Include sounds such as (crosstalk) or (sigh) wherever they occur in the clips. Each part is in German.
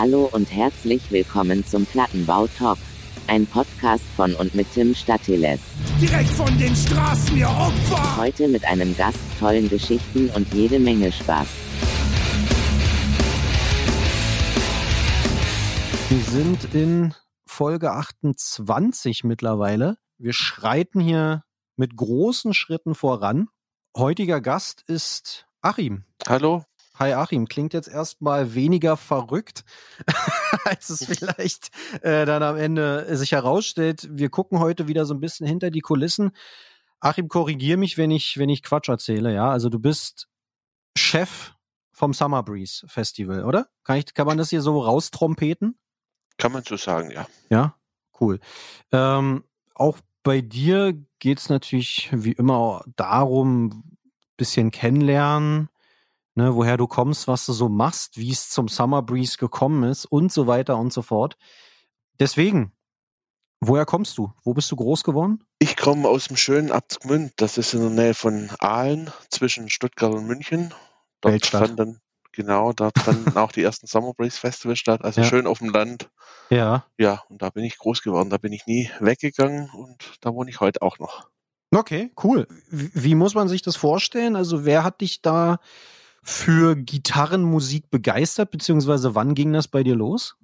Hallo und herzlich willkommen zum Plattenbau Talk. Ein Podcast von und mit Tim Statiles. Direkt von den Straßen, ihr Opfer! Heute mit einem Gast, tollen Geschichten und jede Menge Spaß. Wir sind in Folge 28 mittlerweile. Wir schreiten hier mit großen Schritten voran. Heutiger Gast ist Achim. Hallo. Hi Achim, klingt jetzt erstmal weniger verrückt, (laughs) als es vielleicht äh, dann am Ende sich herausstellt. Wir gucken heute wieder so ein bisschen hinter die Kulissen. Achim, korrigier mich, wenn ich, wenn ich Quatsch erzähle, ja. Also du bist Chef vom Summer Breeze Festival, oder? Kann, ich, kann man das hier so raustrompeten? Kann man so sagen, ja. Ja, cool. Ähm, auch bei dir geht es natürlich wie immer darum, bisschen kennenlernen, ne, woher du kommst, was du so machst, wie es zum Summer Breeze gekommen ist und so weiter und so fort. Deswegen, woher kommst du? Wo bist du groß geworden? Ich komme aus dem schönen Abzgmünd. Das ist in der Nähe von Aalen zwischen Stuttgart und München. Dort Weltstadt. fanden, genau, dort fanden auch die ersten Summer Breeze Festivals statt. Also Ja. schön auf dem Land. Ja. Ja, und da bin ich groß geworden. Da bin ich nie weggegangen und da wohne ich heute auch noch. Okay, cool. Wie, wie muss man sich das vorstellen? Also wer hat dich da für Gitarrenmusik begeistert, beziehungsweise wann ging das bei dir los?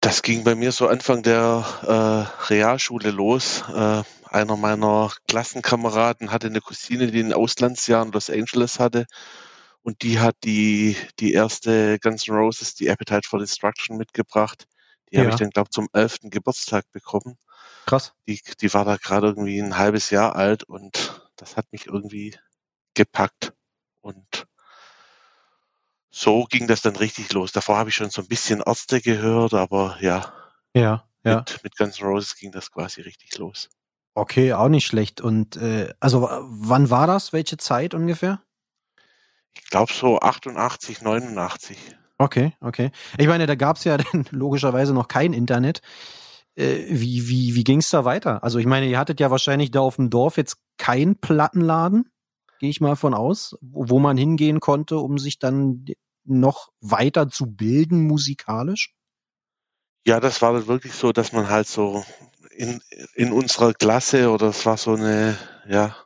Das ging bei mir so Anfang der äh, Realschule los. Äh, einer meiner Klassenkameraden hatte eine Cousine, die ein Auslandsjahr in Los Angeles hatte. Und die hat die, die erste Guns N' Roses, die Appetite for Destruction mitgebracht. Die habe Ja. ich dann, glaube zum 11. Geburtstag bekommen. Krass. Die, die war da gerade irgendwie ein halbes Jahr alt und das hat mich irgendwie gepackt. Und so ging das dann richtig los. Davor habe ich schon so ein bisschen Ärzte gehört, aber ja, Ja, ja. mit, mit Guns N' Roses ging das quasi richtig los. Okay, auch nicht schlecht. Und äh, also w- wann war das? Welche Zeit ungefähr? Ich glaube so 88, 89. Okay, okay. Ich meine, da gab's ja (laughs) dann logischerweise noch kein Internet. Äh, wie wie, wie ging's da weiter? Also ich meine, ihr hattet ja wahrscheinlich da auf dem Dorf jetzt keinen Plattenladen, gehe ich mal von aus, wo man hingehen konnte, um sich dann noch weiter zu bilden musikalisch. Ja, das war dann wirklich so, dass man halt so in, in unserer Klasse oder es war so eine, ja,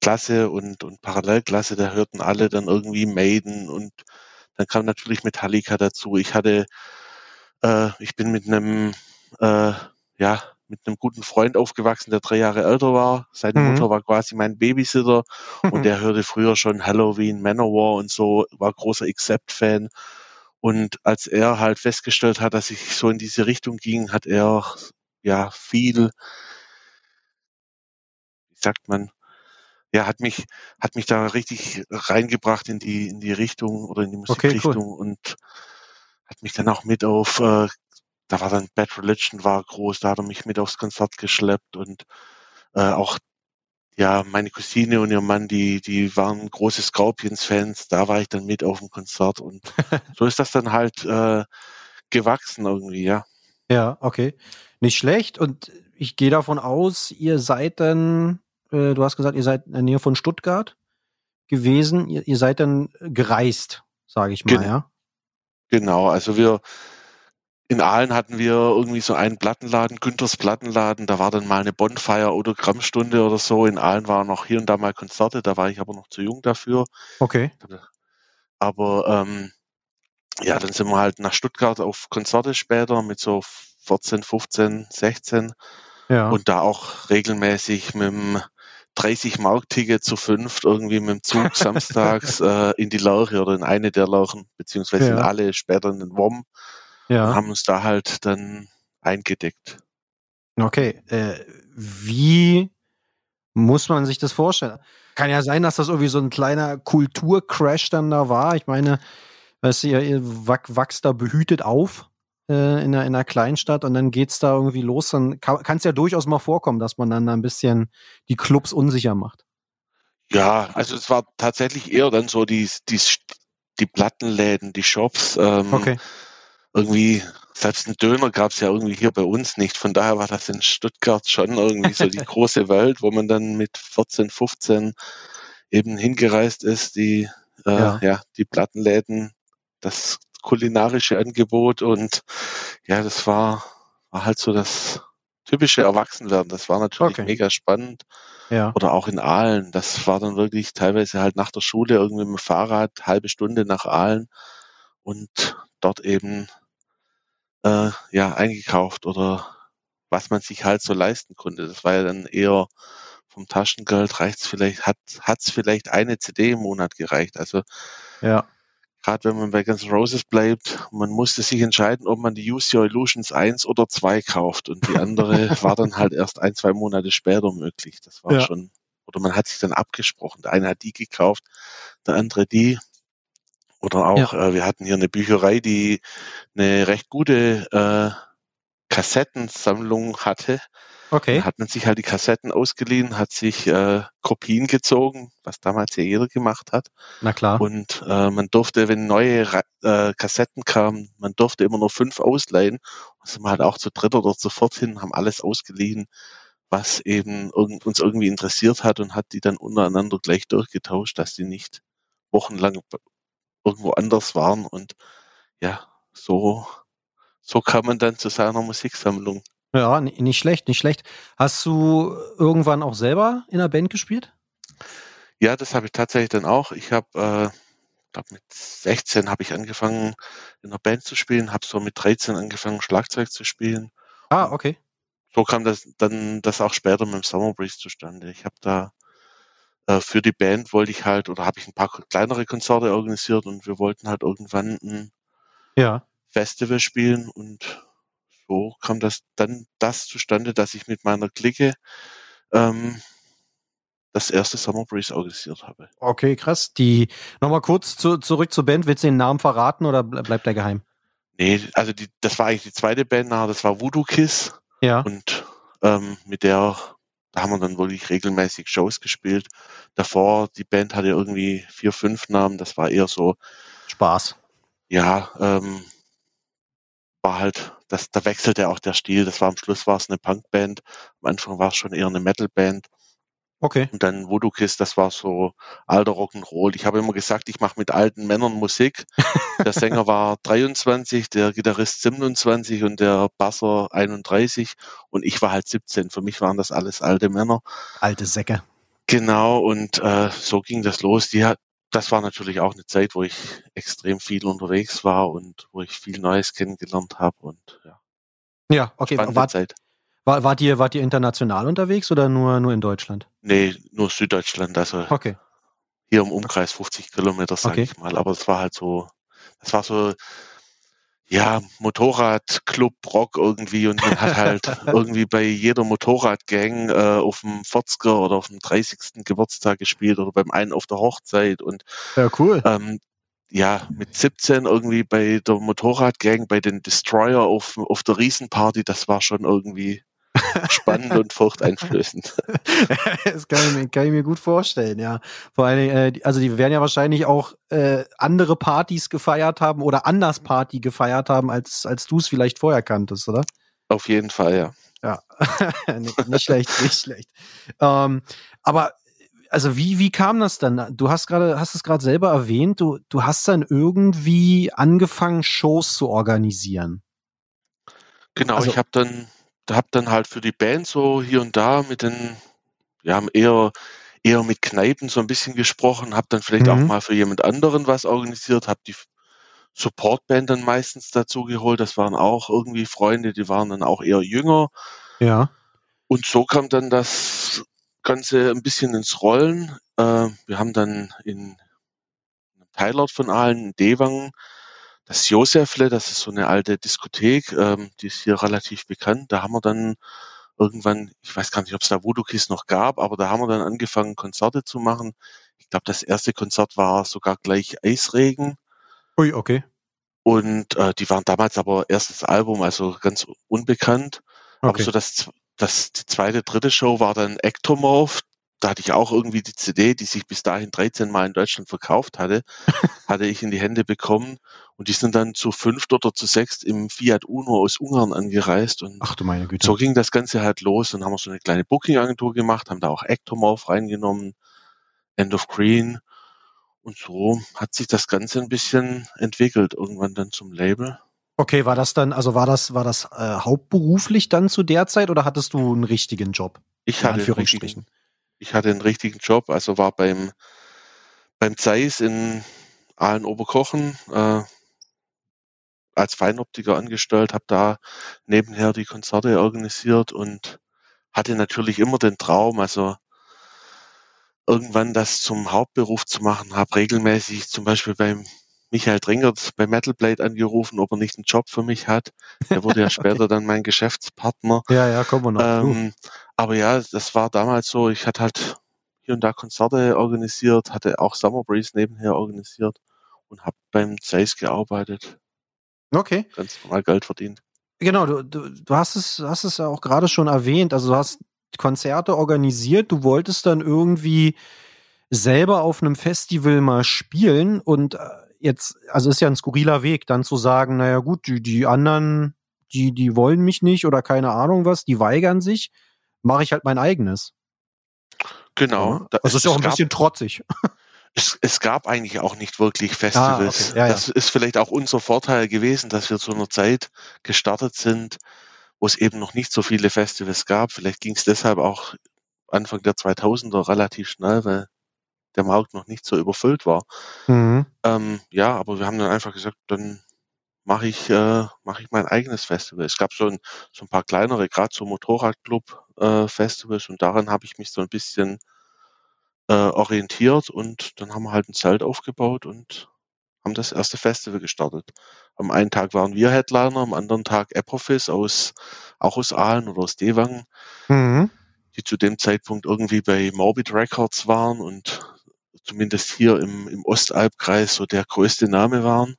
Klasse und, und Parallelklasse, da hörten alle dann irgendwie Maiden und dann kam natürlich Metallica dazu. Ich hatte, äh, ich bin mit einem, äh, ja, mit einem guten Freund aufgewachsen, der drei Jahre älter war. Seine Mhm. Mutter war quasi mein Babysitter und (laughs) der hörte früher schon Halloween, Manowar und so, war großer Accept-Fan. Und als er halt festgestellt hat, dass ich so in diese Richtung ging, hat er ja viel, wie sagt man, ja, hat mich, hat mich da richtig reingebracht in die, in die Richtung oder in die Okay, cool. Musikrichtung und hat mich dann auch mit auf, äh, da war dann Bad Religion war groß, da hat er mich mit aufs Konzert geschleppt und äh, auch ja, meine Cousine und ihr Mann, die, die waren große Scorpions-Fans, da war ich dann mit auf dem Konzert und (laughs) so ist das dann halt äh, gewachsen irgendwie, ja. Ja, okay. Nicht schlecht. Und ich gehe davon aus, ihr seid dann, äh, du hast gesagt, ihr seid in der Nähe von Stuttgart gewesen. Ihr, ihr seid dann gereist, sage ich mal, Genau. ja. Genau, also wir in Aalen hatten wir irgendwie so einen Plattenladen, Günthers Plattenladen, da war dann mal eine Bonfire Autogrammstunde oder so. In Aalen waren noch hier und da mal Konzerte, da war ich aber noch zu jung dafür. Okay. Aber ähm, ja, dann sind wir halt nach Stuttgart auf Konzerte später mit so 14, 15, 16 Ja. und da auch regelmäßig mit dem 30 Mark Ticket zu fünft irgendwie mit dem Zug (laughs) samstags äh, in die Lörche oder in eine der Lörchen, beziehungsweise in Ja. alle später in den WOM und ja. haben uns da halt dann eingedeckt. Okay. Äh, wie muss man sich das vorstellen? Kann ja sein, dass das irgendwie so ein kleiner Kulturcrash dann da war. Ich meine, weißt du, ihr, ihr wach- wachst da behütet auf äh, in, einer, in einer Kleinstadt und dann geht's da irgendwie los. Dann kann es ja durchaus mal vorkommen, dass man dann da ein bisschen die Clubs unsicher macht. Ja, also es war tatsächlich eher dann so die, die, die Plattenläden, die Shops. Ähm, Okay. Irgendwie, selbst einen Döner gab es ja irgendwie hier bei uns nicht. Von daher war das in Stuttgart schon irgendwie so die (laughs) große Welt, wo man dann mit 14, 15 eben hingereist ist, die, äh, Ja. ja. die Plattenläden, das kulinarische Angebot und ja, das war, war halt so das typische Erwachsenwerden. Das war natürlich Okay. mega spannend. Ja. Oder auch in Aalen. Das war dann wirklich teilweise halt nach der Schule irgendwie mit dem Fahrrad, halbe Stunde nach Aalen und dort eben äh, ja eingekauft oder was man sich halt so leisten konnte. Das war ja dann eher vom Taschengeld reicht's vielleicht, hat hat's vielleicht eine CD im Monat gereicht. Also Ja. gerade wenn man bei Guns Roses bleibt, man musste sich entscheiden, ob man die Use Your Illusions 1 oder 2 kauft und die andere (laughs) war dann halt erst ein, zwei Monate später möglich. Das war Ja. schon, oder man hat sich dann abgesprochen. Der eine hat die gekauft, der andere die. Oder auch, äh, wir hatten hier eine Bücherei, die eine recht gute äh, Kassettensammlung hatte. Okay. Dann hat man sich halt die Kassetten ausgeliehen, hat sich äh, Kopien gezogen, was damals ja jeder gemacht hat. Na klar. Und äh, man durfte, wenn neue äh, Kassetten kamen, man durfte immer nur fünf ausleihen. Und sind wir halt auch zu dritt oder zu viert hin, haben alles ausgeliehen, was eben irgend, uns irgendwie interessiert hat und hat die dann untereinander gleich durchgetauscht, dass die nicht wochenlang irgendwo anders waren. Und ja, so, so kam man dann zu seiner Musiksammlung. Ja, nicht schlecht, nicht schlecht. Hast du irgendwann auch selber in einer Band gespielt? Ja, das habe ich tatsächlich dann auch. Ich habe, äh, glaube mit 16 habe ich angefangen in einer Band zu spielen, habe so mit 13 angefangen Schlagzeug zu spielen. Ah, okay. So kam das dann das auch später mit dem Summer Breeze zustande. Ich habe da für die Band wollte ich halt oder habe ich ein paar kleinere Konzerte organisiert und wir wollten halt irgendwann ein Ja. Festival spielen und so kam das dann das zustande, dass ich mit meiner Clique ähm, das erste Summer Breeze organisiert habe. Okay, krass. Die nochmal kurz zu, zurück zur Band. Willst du den Namen verraten oder ble- bleibt der geheim? Nee, also die, das war eigentlich die zweite Band das war Voodoo Kiss Ja. und ähm, mit der, da haben wir dann wirklich regelmäßig Shows gespielt. Davor, die Band hatte irgendwie vier, fünf Namen, das war eher so, Spaß. ja, ähm, war halt, das, da wechselte auch der Stil. Das war am Schluss war es eine Punkband, am Anfang war es schon eher eine Metalband. Okay. Und dann Voodoo Kiss, das war so alter Rock'n'Roll. Ich habe immer gesagt, ich mache mit alten Männern Musik. Der (laughs) Sänger war 23, der Gitarrist 27 und der Basser 31 und ich war halt 17. Für mich waren das alles alte Männer. Alte Säcke. Genau, und äh, so ging das los. Die hat, das war natürlich auch eine Zeit, wo ich extrem viel unterwegs war und wo ich viel Neues kennengelernt habe und ja, Ja, okay. spannende Wart, Zeit. War, wart, ihr, wart ihr international unterwegs oder nur, nur in Deutschland? Nee, nur Süddeutschland, also Okay. hier im Umkreis 50 Kilometer, sag Okay. ich mal. Aber es war halt so, das war so, ja, Motorradclub Rock irgendwie und man hat halt (laughs) irgendwie bei jeder Motorradgang äh, auf dem 40er oder auf dem 30. Geburtstag gespielt oder beim einen auf der Hochzeit und Ja, cool. ähm, ja, mit 17 irgendwie bei der Motorradgang, bei den Destroyer auf, auf der Riesenparty, das war schon irgendwie spannend und furchteinflößend. (laughs) das kann ich, mir, kann ich mir gut vorstellen, ja. Vor allen Dingen, äh, also die werden ja wahrscheinlich auch äh, andere Partys gefeiert haben oder anders Party gefeiert haben, als, als du es vielleicht vorher kanntest, oder? Auf jeden Fall, ja. Ja, (laughs) nicht, nicht schlecht, nicht schlecht. Ähm, aber also wie wie kam das dann? Du hast gerade hast es gerade selber erwähnt. Du du hast dann irgendwie angefangen Shows zu organisieren. Genau, Also- ich habe dann, hab dann halt für die Band so hier und da mit den, ja, eher, eher mit Kneipen so ein bisschen gesprochen, habe dann vielleicht auch Mhm. mal für jemand anderen was organisiert, habe die Supportband dann meistens dazu geholt. Das waren auch irgendwie Freunde, die waren dann auch eher jünger. Ja. Und so kam dann das Ganze ein bisschen ins Rollen. Äh, wir haben dann in einem Teilort von Aalen, in Dewang, das Josefle, das ist so eine alte Diskothek, ähm, die ist hier relativ bekannt. Da haben wir dann irgendwann, ich weiß gar nicht, ob es da Voodoo Kiss noch gab, aber da haben wir dann angefangen, Konzerte zu machen. Ich glaube, das erste Konzert war sogar gleich Eisregen. Ui, okay. Und äh, die waren damals aber erstes Album, also ganz unbekannt. Aber Okay. so das, das, die zweite, dritte Show war dann Ectomorph. Da hatte ich auch irgendwie die CD, die sich bis dahin 13 Mal in Deutschland verkauft hatte, (laughs) hatte ich in die Hände bekommen. Und die sind dann zu fünft oder zu sechst im Fiat Uno aus Ungarn angereist. Und Ach du meine Güte. so ging das Ganze halt los. Dann haben wir so eine kleine Booking-Agentur gemacht, haben da auch Ectomorph reingenommen, End of Green. Und so hat sich das Ganze ein bisschen entwickelt, irgendwann dann zum Label. Okay, war das dann, also war das, war das äh, hauptberuflich dann zu der Zeit oder hattest du einen richtigen Job? Ich hatte, einen richtigen, ich hatte einen richtigen Job, also war beim, beim Zeiss in Aalen-Oberkochen äh, als Feinoptiker angestellt, habe da nebenher die Konzerte organisiert und hatte natürlich immer den Traum, also irgendwann das zum Hauptberuf zu machen, habe regelmäßig zum Beispiel beim Michael Dringert bei Metal Blade angerufen, ob er nicht einen Job für mich hat. Der wurde ja (laughs) später okay. dann mein Geschäftspartner. Ja, ja, kommen wir noch. Ähm, aber ja, das war damals so, ich hatte halt hier und da Konzerte organisiert, hatte auch Summer Breeze nebenher organisiert und habe beim Zeiss gearbeitet. Okay. Ganz normal Geld verdient. Genau, du, du, du hast es, hast es ja auch gerade schon erwähnt. Also du hast Konzerte organisiert, du wolltest dann irgendwie selber auf einem Festival mal spielen und äh, jetzt, also ist ja ein skurriler Weg, dann zu sagen, naja gut, die, die anderen, die, die wollen mich nicht oder keine Ahnung was, die weigern sich, mache ich halt mein eigenes. Genau. Ja. Das ist ja auch ein bisschen trotzig. (laughs) Es, es, gab eigentlich auch nicht wirklich Festivals. Ah, okay. ja, das ja. ist vielleicht auch unser Vorteil gewesen, dass wir zu einer Zeit gestartet sind, wo es eben noch nicht so viele Festivals gab. Vielleicht ging es deshalb auch Anfang der 2000er relativ schnell, weil der Markt noch nicht so überfüllt war. Mhm. Ähm, ja, aber wir haben dann einfach gesagt, dann mache ich, äh, mache ich mein eigenes Festival. Es gab ein, so ein paar kleinere, gerade so Motorradclub-Festivals äh, und daran habe ich mich so ein bisschen äh, orientiert und dann haben wir halt ein Zelt aufgebaut und haben das erste Festival gestartet. Am einen Tag waren wir Headliner, am anderen Tag Apophis aus, auch aus Aalen oder aus Dewang, mhm. die zu dem Zeitpunkt irgendwie bei Morbid Records waren und zumindest hier im, im Ostalbkreis so der größte Name waren.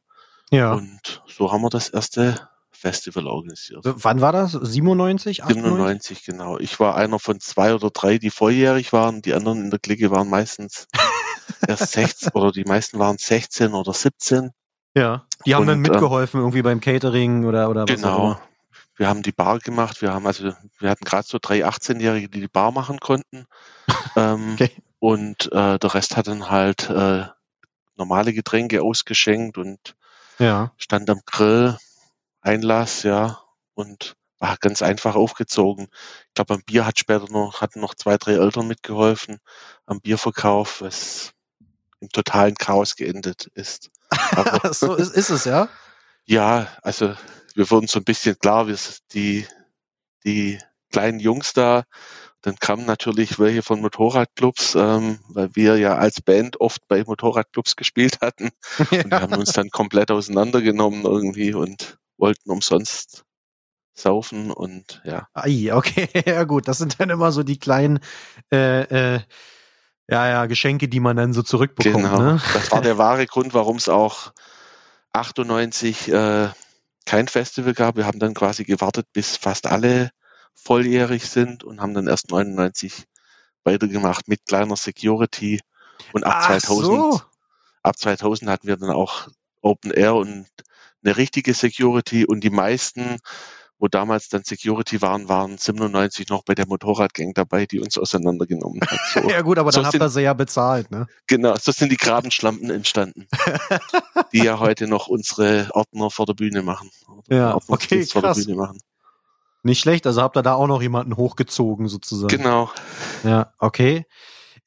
Ja. Und so haben wir das erste Festival organisiert. Wann war das? 97? 98? 97, genau. Ich war einer von zwei oder drei, die volljährig waren. Die anderen in der Clique waren meistens (laughs) erst 16 oder die meisten waren 16 oder 17. Ja, die haben Und, dann ähm, mitgeholfen irgendwie beim Catering oder, oder was Genau. Wir haben die Bar gemacht. Wir haben also, wir hatten gerade so drei 18-Jährige, die die Bar machen konnten. (laughs) ähm, okay. Und äh, der Rest hat dann halt äh, normale Getränke ausgeschenkt und ja. stand am Grill, Einlass, ja, und war ganz einfach aufgezogen. Ich glaube, am Bier hat später noch, hatten noch zwei, drei Eltern mitgeholfen am Bierverkauf, was im totalen Chaos geendet ist. (laughs) Aber, so ist, ist es, ja? Ja, also wir wurden so ein bisschen klar, wir die, die kleinen Jungs da dann kamen natürlich welche von Motorradclubs, ähm, weil wir ja als Band oft bei Motorradclubs gespielt hatten. Ja. (laughs) Und wir haben uns dann komplett auseinandergenommen irgendwie und wollten umsonst saufen und ja. Ai, okay, (laughs) ja gut, das sind dann immer so die kleinen äh, äh, ja, ja, Geschenke, die man dann so zurückbekommt. Genau, ne? das war der wahre Grund, warum es auch 98 äh, kein Festival gab. Wir haben dann quasi gewartet, bis fast alle volljährig sind und haben dann erst 99 weitergemacht mit kleiner Security. Und ab Ach 2000, so. ab 2000 hatten wir dann auch Open Air und eine richtige Security und die meisten, wo damals dann Security waren, waren 97 noch bei der Motorradgang dabei, die uns auseinandergenommen hat. So. (laughs) ja gut, aber so dann habt ihr sie ja bezahlt, ne? Genau, so sind die Grabenschlampen entstanden, (laughs) die ja heute noch unsere Ordner vor der Bühne machen. ja, okay, krass. Nicht schlecht, also habt ihr da auch noch jemanden hochgezogen sozusagen. Genau. Ja, okay.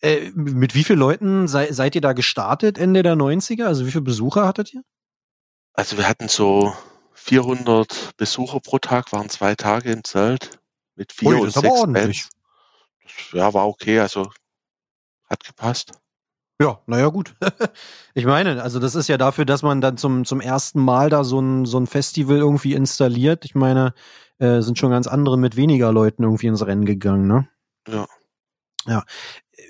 Äh, mit wie vielen Leuten sei, seid ihr da gestartet Ende der 90er? Also wie viele Besucher hattet ihr? Also wir hatten so 400 Besucher pro Tag, waren zwei Tage im Zelt mit vier Ui, und sechs Bands. Das, ja, war okay, also hat gepasst. Ja, naja, gut. (laughs) ich meine, also das ist ja dafür, dass man dann zum, zum ersten Mal da so ein, so ein Festival irgendwie installiert. Ich meine, äh, sind schon ganz andere mit weniger Leuten irgendwie ins Rennen gegangen, ne? Ja. Ja.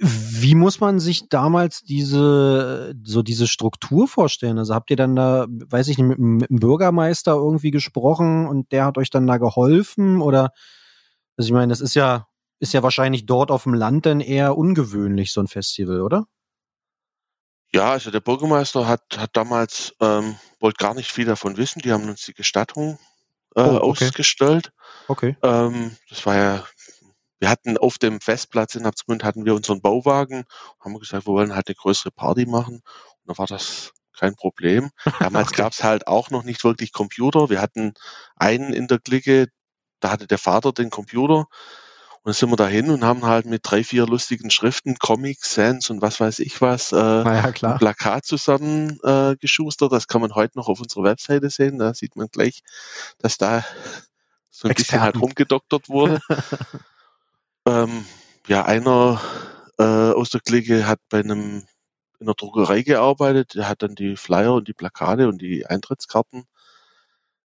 Wie muss man sich damals diese, so diese Struktur vorstellen? Also habt ihr dann da, weiß ich nicht, mit, mit dem Bürgermeister irgendwie gesprochen und der hat euch dann da geholfen? Oder, also ich meine, das ist ja, ist ja wahrscheinlich dort auf dem Land dann eher ungewöhnlich, so ein Festival, oder? Ja, also der Bürgermeister hat, hat damals, ähm, wollte gar nicht viel davon wissen. Die haben uns die Gestattung äh, oh, okay. ausgestellt. Okay. Ähm, das war ja, wir hatten auf dem Festplatz in Absmund hatten wir unseren Bauwagen, haben gesagt, wir wollen halt eine größere Party machen. Da war das kein Problem. (laughs) Damals okay. gab es halt auch noch nicht wirklich Computer. Wir hatten einen in der Clique, da hatte der Vater den Computer und dann sind wir dahin und haben halt mit drei, vier lustigen Schriften, Comics, Sans und was weiß ich was, äh, ja, ein Plakat zusammen äh, geschustert. Das kann man heute noch auf unserer Webseite sehen. Da sieht man gleich, dass da so ein Experten. bisschen halt rumgedoktert wurde. (laughs) ähm, ja, einer äh, aus der Clique hat bei einem in der Druckerei gearbeitet. Der hat dann die Flyer und die Plakate und die Eintrittskarten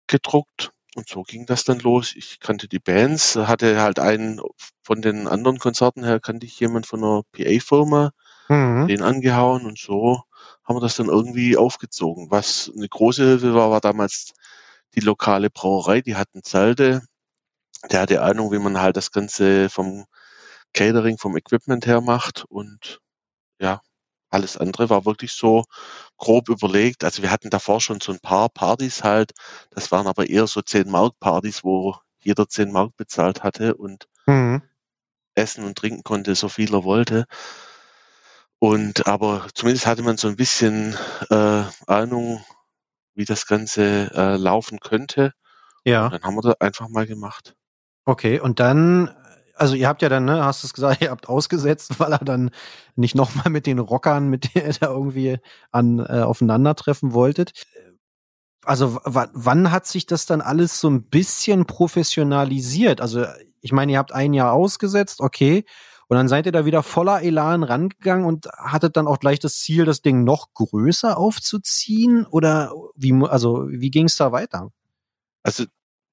gedruckt. Und so ging das dann los. Ich kannte die Bands, hatte halt einen von den anderen Konzerten her, kannte ich jemand von einer PA-Firma, mhm. den angehauen und so haben wir das dann irgendwie aufgezogen. Was eine große Hilfe war, war damals die lokale Brauerei, die hatten Zelte. Der hatte Ahnung, wie man halt das Ganze vom Catering, vom Equipment her macht und ja, alles andere war wirklich so grob überlegt. Also wir hatten davor schon so ein paar Partys halt. Das waren aber eher so 10 Mark Partys, wo jeder 10 Mark bezahlt hatte und mhm. essen und trinken konnte, so viel er wollte. Und aber zumindest hatte man so ein bisschen äh, Ahnung, wie das Ganze äh, laufen könnte. Ja. Und dann haben wir das einfach mal gemacht. Okay, und dann also ihr habt ja dann, ne, hast du es gesagt, (laughs) ihr habt ausgesetzt, weil er dann nicht nochmal mit den Rockern, mit denen ihr da irgendwie an, äh, aufeinandertreffen wolltet. Also wann hat sich das dann alles so ein bisschen professionalisiert? Also ich meine, ihr habt ein Jahr ausgesetzt, okay, und dann seid ihr da wieder voller Elan rangegangen und hattet dann auch gleich das Ziel, das Ding noch größer aufzuziehen? Oder wie, also wie ging es da weiter? Also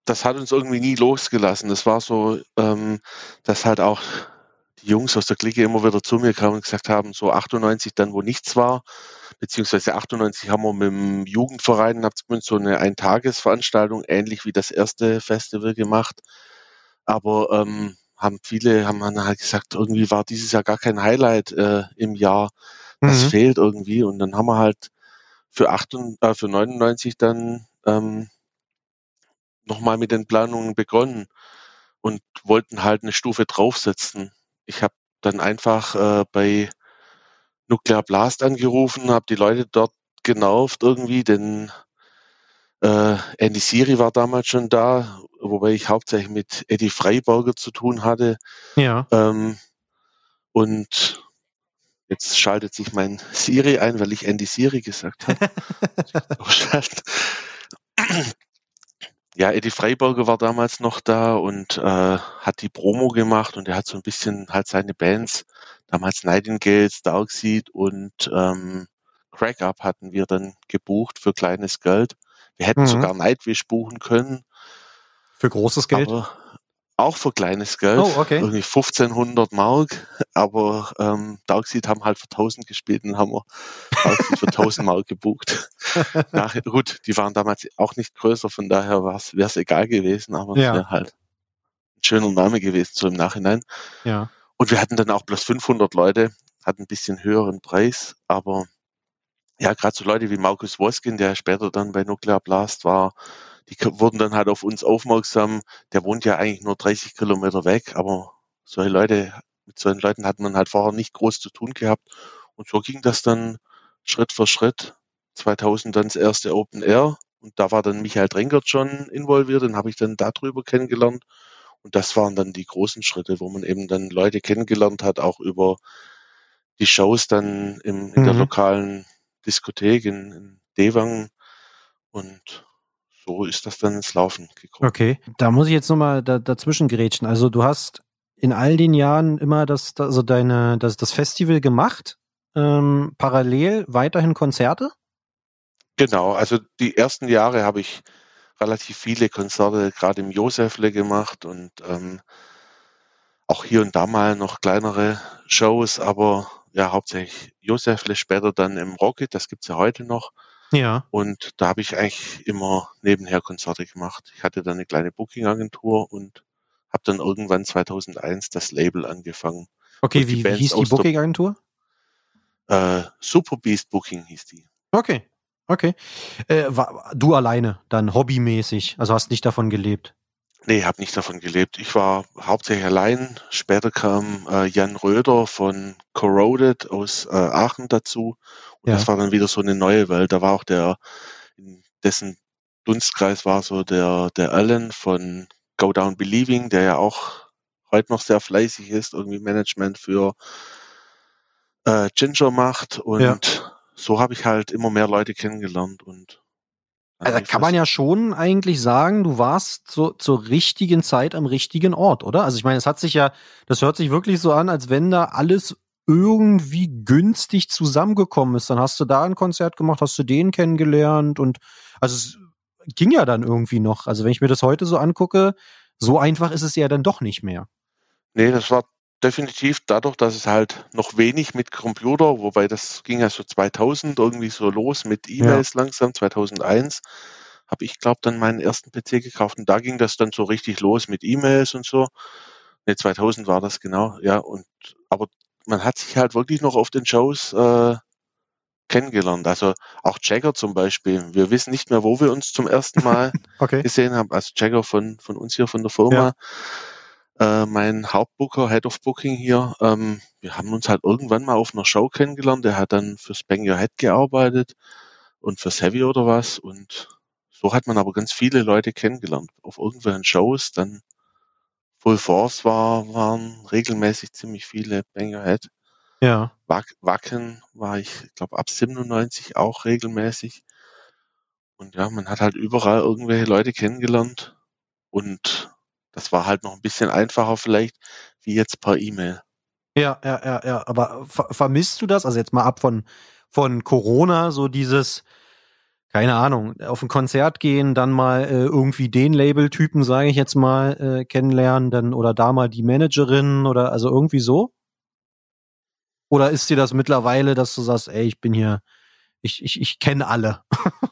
das hat uns irgendwie nie losgelassen. Das war so, ähm, dass halt auch die Jungs aus der Clique immer wieder zu mir kamen und gesagt haben, so 98 dann, wo nichts war, beziehungsweise 98 haben wir mit dem Jugendverein so eine Eintagesveranstaltung, ähnlich wie das erste Festival gemacht. Aber ähm, haben viele haben dann halt gesagt, irgendwie war dieses Jahr gar kein Highlight äh, im Jahr. Das mhm. fehlt irgendwie. Und dann haben wir halt für, 8, äh, für 99 dann ähm, nochmal mit den Planungen begonnen und wollten halt eine Stufe draufsetzen. Ich habe dann einfach äh, bei Nuclear Blast angerufen, habe die Leute dort genervt irgendwie, denn äh, Andy Siri war damals schon da, wobei ich hauptsächlich mit Eddie Freiberger zu tun hatte. Ja. Ähm, und jetzt schaltet sich mein Siri ein, weil ich Andy Siri gesagt habe. (laughs) ja, Eddie Freiberger war damals noch da und äh, hat die Promo gemacht und er hat so ein bisschen halt seine Bands, damals Nightingales, Darkseed und ähm, Crack Up hatten wir dann gebucht für kleines Geld. Wir hätten mhm. sogar Nightwish buchen können. Für großes Geld? Aber auch für kleines Geld. Oh, okay. Irgendwie 1500 Mark. Aber ähm, Darkseid haben halt für 1000 gespielt und haben wir Darkseid für 1000 Mark gebucht. (laughs) Nach, gut, die waren damals auch nicht größer, von daher wäre es egal gewesen, aber ja. es wäre halt ein schöner Name gewesen so im Nachhinein. Ja. Und wir hatten dann auch bloß 500 Leute, hatten ein bisschen höheren Preis, aber ja, gerade so Leute wie Markus Woskin, der später dann bei Nuclear Blast war, die wurden dann halt auf uns aufmerksam. Der wohnt ja eigentlich nur 30 Kilometer weg, aber solche Leute, mit solchen Leuten hat man halt vorher nicht groß zu tun gehabt. Und so ging das dann Schritt für Schritt. 2000 dann das erste Open Air und da war dann Michael Drenkert schon involviert, den habe ich dann darüber kennengelernt. Und das waren dann die großen Schritte, wo man eben dann Leute kennengelernt hat, auch über die Shows dann im, in mhm. der lokalen Diskothek in, in Dewang. Und so ist das dann ins Laufen gekommen. Okay, da muss ich jetzt nochmal da, dazwischen gerätschen. Also du hast in all den Jahren immer das, also deine, das, das Festival gemacht, ähm, parallel weiterhin Konzerte? Genau, also die ersten Jahre habe ich relativ viele Konzerte gerade im Josefle gemacht und ähm, auch hier und da mal noch kleinere Shows, aber ja, hauptsächlich Josefle, später dann im Rocket, das gibt's ja heute noch. Ja. Und da habe ich eigentlich immer nebenher Konzerte gemacht. Ich hatte dann eine kleine Booking-Agentur und habe dann irgendwann 2001 das Label angefangen. Okay, wie, wie hieß die Booking-Agentur? Äh, Super Beast Booking hieß die. Okay, okay. Äh, war, du alleine, dann hobbymäßig, also hast nicht davon gelebt? Nee, habe nicht davon gelebt. Ich war hauptsächlich allein. Später kam äh, Jan Röder von Corroded aus äh, Aachen dazu. Und Ja. das war dann wieder so eine neue Welt. Da war auch der, in dessen Dunstkreis war so der, der Alan von Go Down Believing, der ja auch heute noch sehr fleißig ist, irgendwie Management für äh, Ginger macht. Und Ja. so habe ich halt immer mehr Leute kennengelernt. Und Also kann man ja schon eigentlich sagen, du warst so zur richtigen Zeit am richtigen Ort, oder? Also ich meine, es hat sich ja, das hört sich wirklich so an, als wenn da alles irgendwie günstig zusammengekommen ist. Dann hast du da ein Konzert gemacht, hast du den kennengelernt und also es ging ja dann irgendwie noch. Also wenn ich mir das heute so angucke, so einfach ist es ja dann doch nicht mehr. Nee, das war definitiv dadurch, dass es halt noch wenig mit Computer, wobei das ging ja so 2000 irgendwie so los mit E-Mails langsam, 2001 habe ich glaube dann meinen ersten PC gekauft und da ging das dann so richtig los mit E-Mails und so. Ne, 2000 war das genau, ja und aber man hat sich halt wirklich noch auf den Shows äh, kennengelernt. Also auch Jagger zum Beispiel. Wir wissen nicht mehr, wo wir uns zum ersten Mal (laughs) Okay. gesehen haben. Also Jagger von, von uns hier von der Firma. Äh, mein Hauptbooker, Head of Booking hier. Ähm, wir haben uns halt irgendwann mal auf einer Show kennengelernt. Der hat dann fürs Bang Your Head gearbeitet und fürs Heavy oder was. Und so hat man aber ganz viele Leute kennengelernt. Auf irgendwelchen Shows. Dann Full Force war, waren regelmäßig ziemlich viele Bang Your Head. Ja. Wack, Wacken war ich, glaube ab 97 auch regelmäßig. Und ja, man hat halt überall irgendwelche Leute kennengelernt. Und das war halt noch ein bisschen einfacher vielleicht, wie jetzt per E-Mail. Ja, ja, ja, ja. Aber ver vermisst du das? Also jetzt mal ab von, von Corona, so dieses, keine Ahnung, auf ein Konzert gehen, dann mal äh, irgendwie den Label-Typen, sage ich jetzt mal, äh, kennenlernen, dann oder da mal die Managerin oder also irgendwie so? Oder ist dir das mittlerweile, dass du sagst, ey, ich bin hier, ich, ich, ich kenne alle? (laughs)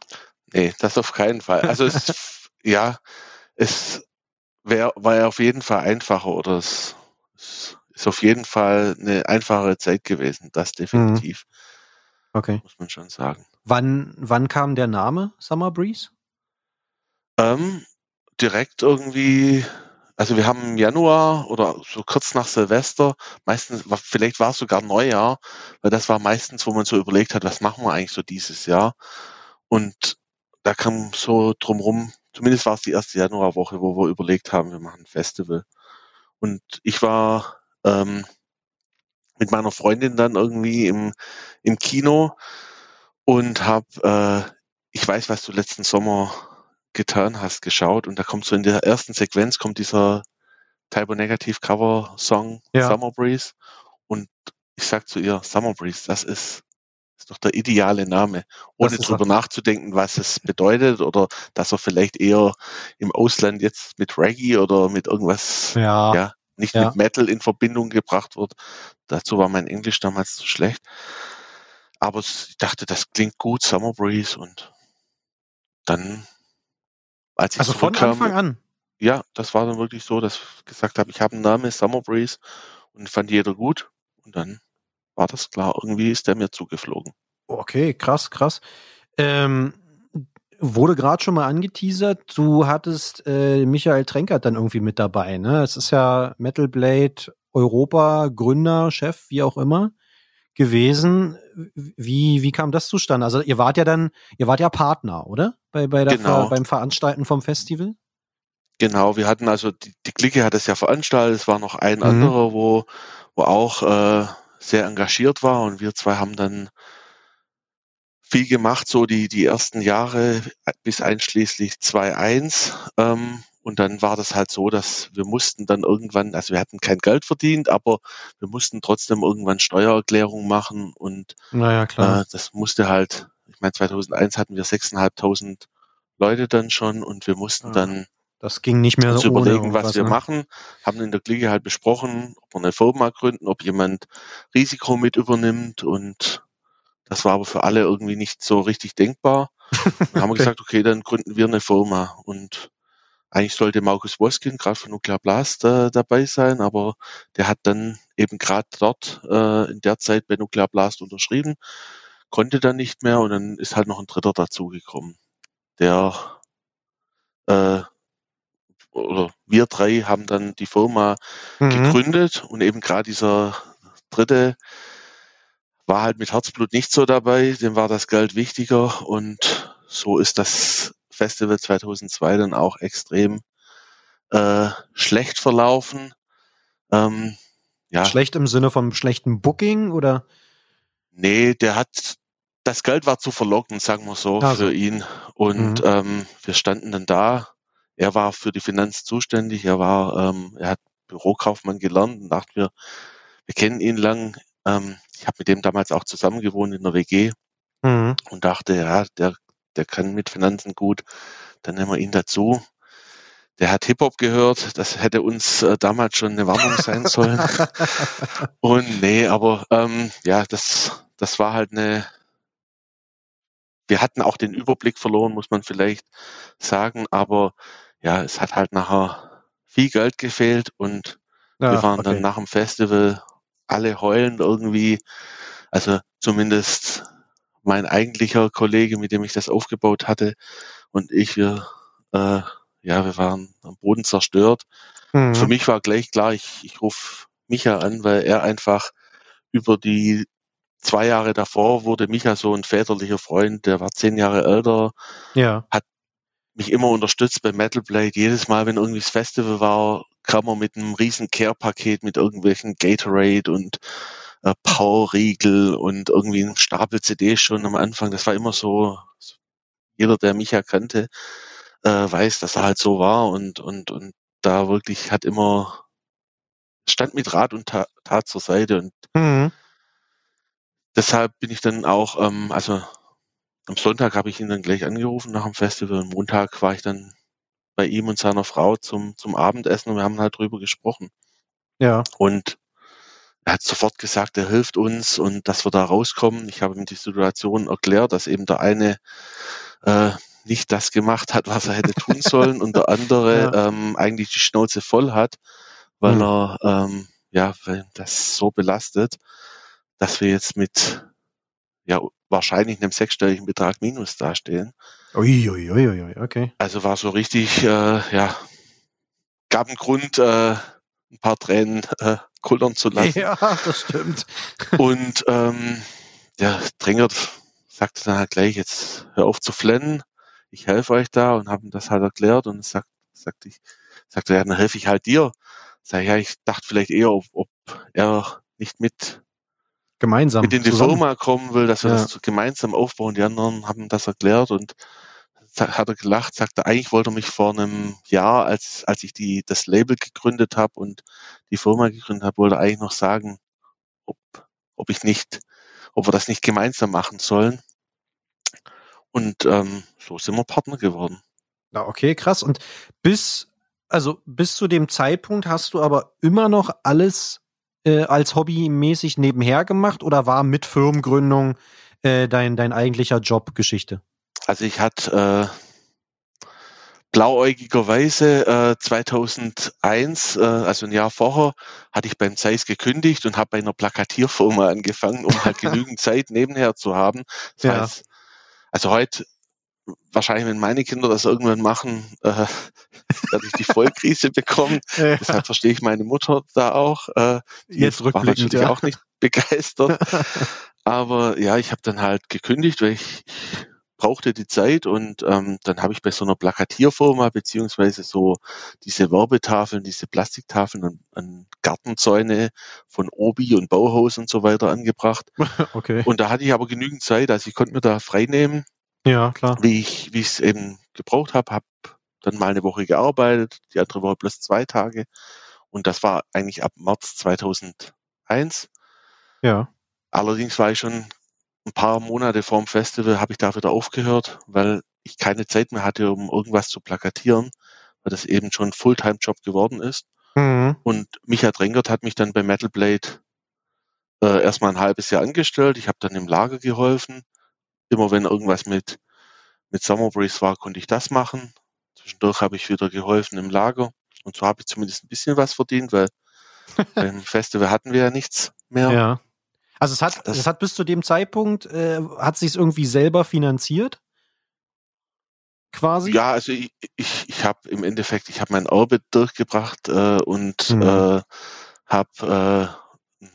Nee, das auf keinen Fall. Also es, (laughs) ja, es wäre, war ja auf jeden Fall einfacher oder es, ist auf jeden Fall eine einfachere Zeit gewesen. Das definitiv, Okay. muss man schon sagen. Wann, wann kam der Name Summer Breeze? Ähm, direkt irgendwie, also wir haben im Januar oder so kurz nach Silvester, meistens, vielleicht war es sogar Neujahr, weil das war meistens, wo man so überlegt hat, was machen wir eigentlich so dieses Jahr? Und da kam so drumrum, zumindest war es die erste Januarwoche, wo wir überlegt haben, wir machen ein Festival. Und ich war ähm, mit meiner Freundin dann irgendwie im, im Kino und habe, äh, ich weiß, was du letzten Sommer getan hast, geschaut und da kommt so in der ersten Sequenz kommt dieser Typo Negative Cover Song Ja. Summer Breeze und ich sag zu ihr, Summer Breeze, das ist, ist doch der ideale Name, ohne ist drüber nachzudenken, was es bedeutet oder dass er vielleicht eher im Ausland jetzt mit Reggae oder mit irgendwas Ja. ja, nicht Ja. mit Metal in Verbindung gebracht wird. Dazu war mein Englisch damals zu schlecht. Aber ich dachte, das klingt gut, Summer Breeze und dann, als ich Also von Anfang an. ja, das war dann wirklich so, dass ich gesagt habe, ich habe einen Namen, Summer Breeze und fand jeder gut und dann war das klar, irgendwie ist der mir zugeflogen. Okay, krass, krass. Ähm, wurde gerade schon mal angeteasert, du hattest äh, Michael Trenkert dann irgendwie mit dabei, ne? Es ist ja Metal Blade Europa Gründer, Chef, wie auch immer gewesen. Wie, wie kam das zustande? Also ihr wart ja dann, ihr wart ja Partner, oder? Bei, bei der Genau. Ver, beim Veranstalten vom Festival? Genau, wir hatten also, die, die Clique hat es ja veranstaltet, es war noch ein Mhm. anderer, wo, wo auch äh, sehr engagiert war und wir zwei haben dann viel gemacht, so die, die ersten Jahre bis einschließlich 2.1 ähm, und dann war das halt so, dass wir mussten dann irgendwann, also wir hatten kein Geld verdient, aber wir mussten trotzdem irgendwann Steuererklärung machen und Naja, äh, das musste halt, ich meine 2001 hatten wir 6.500 Leute dann schon und wir mussten Ah, dann das ging nicht mehr so ohne überlegen, was wir ne? machen, haben in der Clique halt besprochen, ob wir eine Firma gründen, ob jemand Risiko mit übernimmt. Und das war aber für alle irgendwie nicht so richtig denkbar. (laughs) Dann haben wir gesagt, okay, dann gründen wir eine Firma. Und eigentlich sollte Markus Woskin gerade von Nuclear Blast äh, dabei sein, aber der hat dann eben gerade dort äh, in der Zeit bei Nuclear Blast unterschrieben, konnte dann nicht mehr. Und dann ist halt noch ein Dritter dazugekommen, der äh, oder wir drei haben dann die Firma Mhm. gegründet und eben gerade dieser dritte war halt mit Herzblut nicht so dabei, dem war das Geld wichtiger und so ist das Festival 2002 dann auch extrem äh, schlecht verlaufen. Ähm, ja, Schlecht im Sinne von schlechten Booking oder? nee, der hat, das Geld war zu verlockend, sagen wir so, Ah, so. für ihn. Und Mhm. ähm, wir standen dann da. Er war für die Finanz zuständig. Er war, ähm, er hat Bürokaufmann gelernt und dachten wir, wir kennen ihn lang. Ähm, ich habe mit dem damals auch zusammen gewohnt in der WG Mhm. und dachte, ja, der, der kann mit Finanzen gut. Dann nehmen wir ihn dazu. Der hat Hip-Hop gehört. Das hätte uns äh, damals schon eine Warnung sein sollen. (laughs) Und nee, aber ähm, ja, das, das war halt eine. Wir hatten auch den Überblick verloren, muss man vielleicht sagen, aber ja, es hat halt nachher viel Geld gefehlt und Ja, wir waren okay. dann nach dem Festival alle heulend irgendwie. Also zumindest mein eigentlicher Kollege, mit dem ich das aufgebaut hatte und ich, wir, äh, ja, wir waren am Boden zerstört. Mhm. Für mich war gleich klar, ich, ich rufe Micha an, weil er einfach über die zwei Jahre davor wurde Micha so ein väterlicher Freund, der war zehn Jahre älter, Ja. mich immer unterstützt bei Metal Blade. Jedes Mal, wenn irgendwie das Festival war, kam er mit einem riesen Care-Paket mit irgendwelchen Gatorade und äh, Powerriegel und irgendwie einem Stapel CDs schon am Anfang. Das war immer so, jeder, der Micha kannte, äh, weiß, dass er halt so war und, und, und da wirklich hat immer, stand mit Rat und Ta Tat zur Seite und Mhm. Deshalb bin ich dann auch, ähm, also am Sonntag habe ich ihn dann gleich angerufen nach dem Festival. Am Montag war ich dann bei ihm und seiner Frau zum, zum Abendessen und wir haben halt drüber gesprochen. Ja. Und er hat sofort gesagt, er hilft uns und dass wir da rauskommen. Ich habe ihm die Situation erklärt, dass eben der eine äh, nicht das gemacht hat, was er hätte tun sollen und der andere (laughs) Ja. ähm, eigentlich die Schnauze voll hat, weil Hm. er ähm, ja, weil das so belastet, dass wir jetzt mit ja wahrscheinlich einem sechsstelligen Betrag Minus dastehen. Ui, ui, ui, ui, okay. Also war so richtig, äh, ja, gab einen Grund, äh, ein paar Tränen äh, kullern zu lassen. Ja, das stimmt. (laughs) Und ähm, der Drängert sagte dann halt gleich, jetzt hör auf zu flennen, ich helfe euch da und habe ihm das halt erklärt und sagt, sagte ich, sagte er, dann helfe ich halt dir. Sag ich, ja, ich dachte vielleicht eher, ob, ob er nicht mit, Gemeinsam. mit in die zusammen. Firma kommen will, dass wir Ja. das gemeinsam aufbauen. Die anderen haben das erklärt und hat er gelacht, sagte, eigentlich wollte er mich vor einem Jahr, als, als ich die, das Label gegründet habe und die Firma gegründet habe, wollte er eigentlich noch sagen, ob, ob ich nicht, ob wir das nicht gemeinsam machen sollen. Und ähm, so sind wir Partner geworden. Ja, okay, krass. Und bis, also bis zu dem Zeitpunkt hast du aber immer noch alles äh, als hobbymäßig nebenher gemacht oder war mit Firmengründung äh, dein, dein eigentlicher Job Geschichte? Also ich hatte äh, blauäugigerweise äh, 2001, äh, also ein Jahr vorher, hatte ich beim Zeiss gekündigt und habe bei einer Plakatierfirma (laughs) angefangen, um halt (laughs) genügend Zeit nebenher zu haben. Das Ja. heißt, also heute wahrscheinlich, wenn meine Kinder das irgendwann machen, äh, (laughs) werde ich die Vollkrise bekommen. Äh, (laughs) Deshalb verstehe ich meine Mutter da auch. Äh, Jetzt war rückblickend, natürlich ja. auch nicht (laughs) begeistert. Aber ja, ich habe dann halt gekündigt, weil ich, ich brauchte die Zeit und ähm, dann habe ich bei so einer Plakatierfirma beziehungsweise so diese Werbetafeln, diese Plastiktafeln an, an Gartenzäune von Obi und Bauhaus und so weiter angebracht. okay. Und da hatte ich aber genügend Zeit, also ich konnte mir da frei nehmen, Ja, klar. wie ich wie ich es eben gebraucht habe, habe dann mal eine Woche gearbeitet, die andere Woche plus zwei Tage und das war eigentlich ab März 2001. Ja. Allerdings war ich schon ein paar Monate vorm Festival, habe ich da wieder aufgehört, weil ich keine Zeit mehr hatte, um irgendwas zu plakatieren, weil das eben schon ein Fulltime-Job geworden ist. Mhm. Und Micha Drengert hat mich dann bei Metal Blade äh, erstmal ein halbes Jahr angestellt. Ich habe dann im Lager geholfen. Immer wenn irgendwas mit, mit Summer Breeze war, konnte ich das machen. Zwischendurch habe ich wieder geholfen im Lager. Und so habe ich zumindest ein bisschen was verdient, weil (laughs) beim Festival hatten wir ja nichts mehr. Ja. Also es hat, Das- es hat bis zu dem Zeitpunkt, äh, hat sich irgendwie selber finanziert? quasi? Ja, also ich, ich, ich habe im Endeffekt, ich habe mein Orbit durchgebracht äh, und Mhm. äh, habe äh,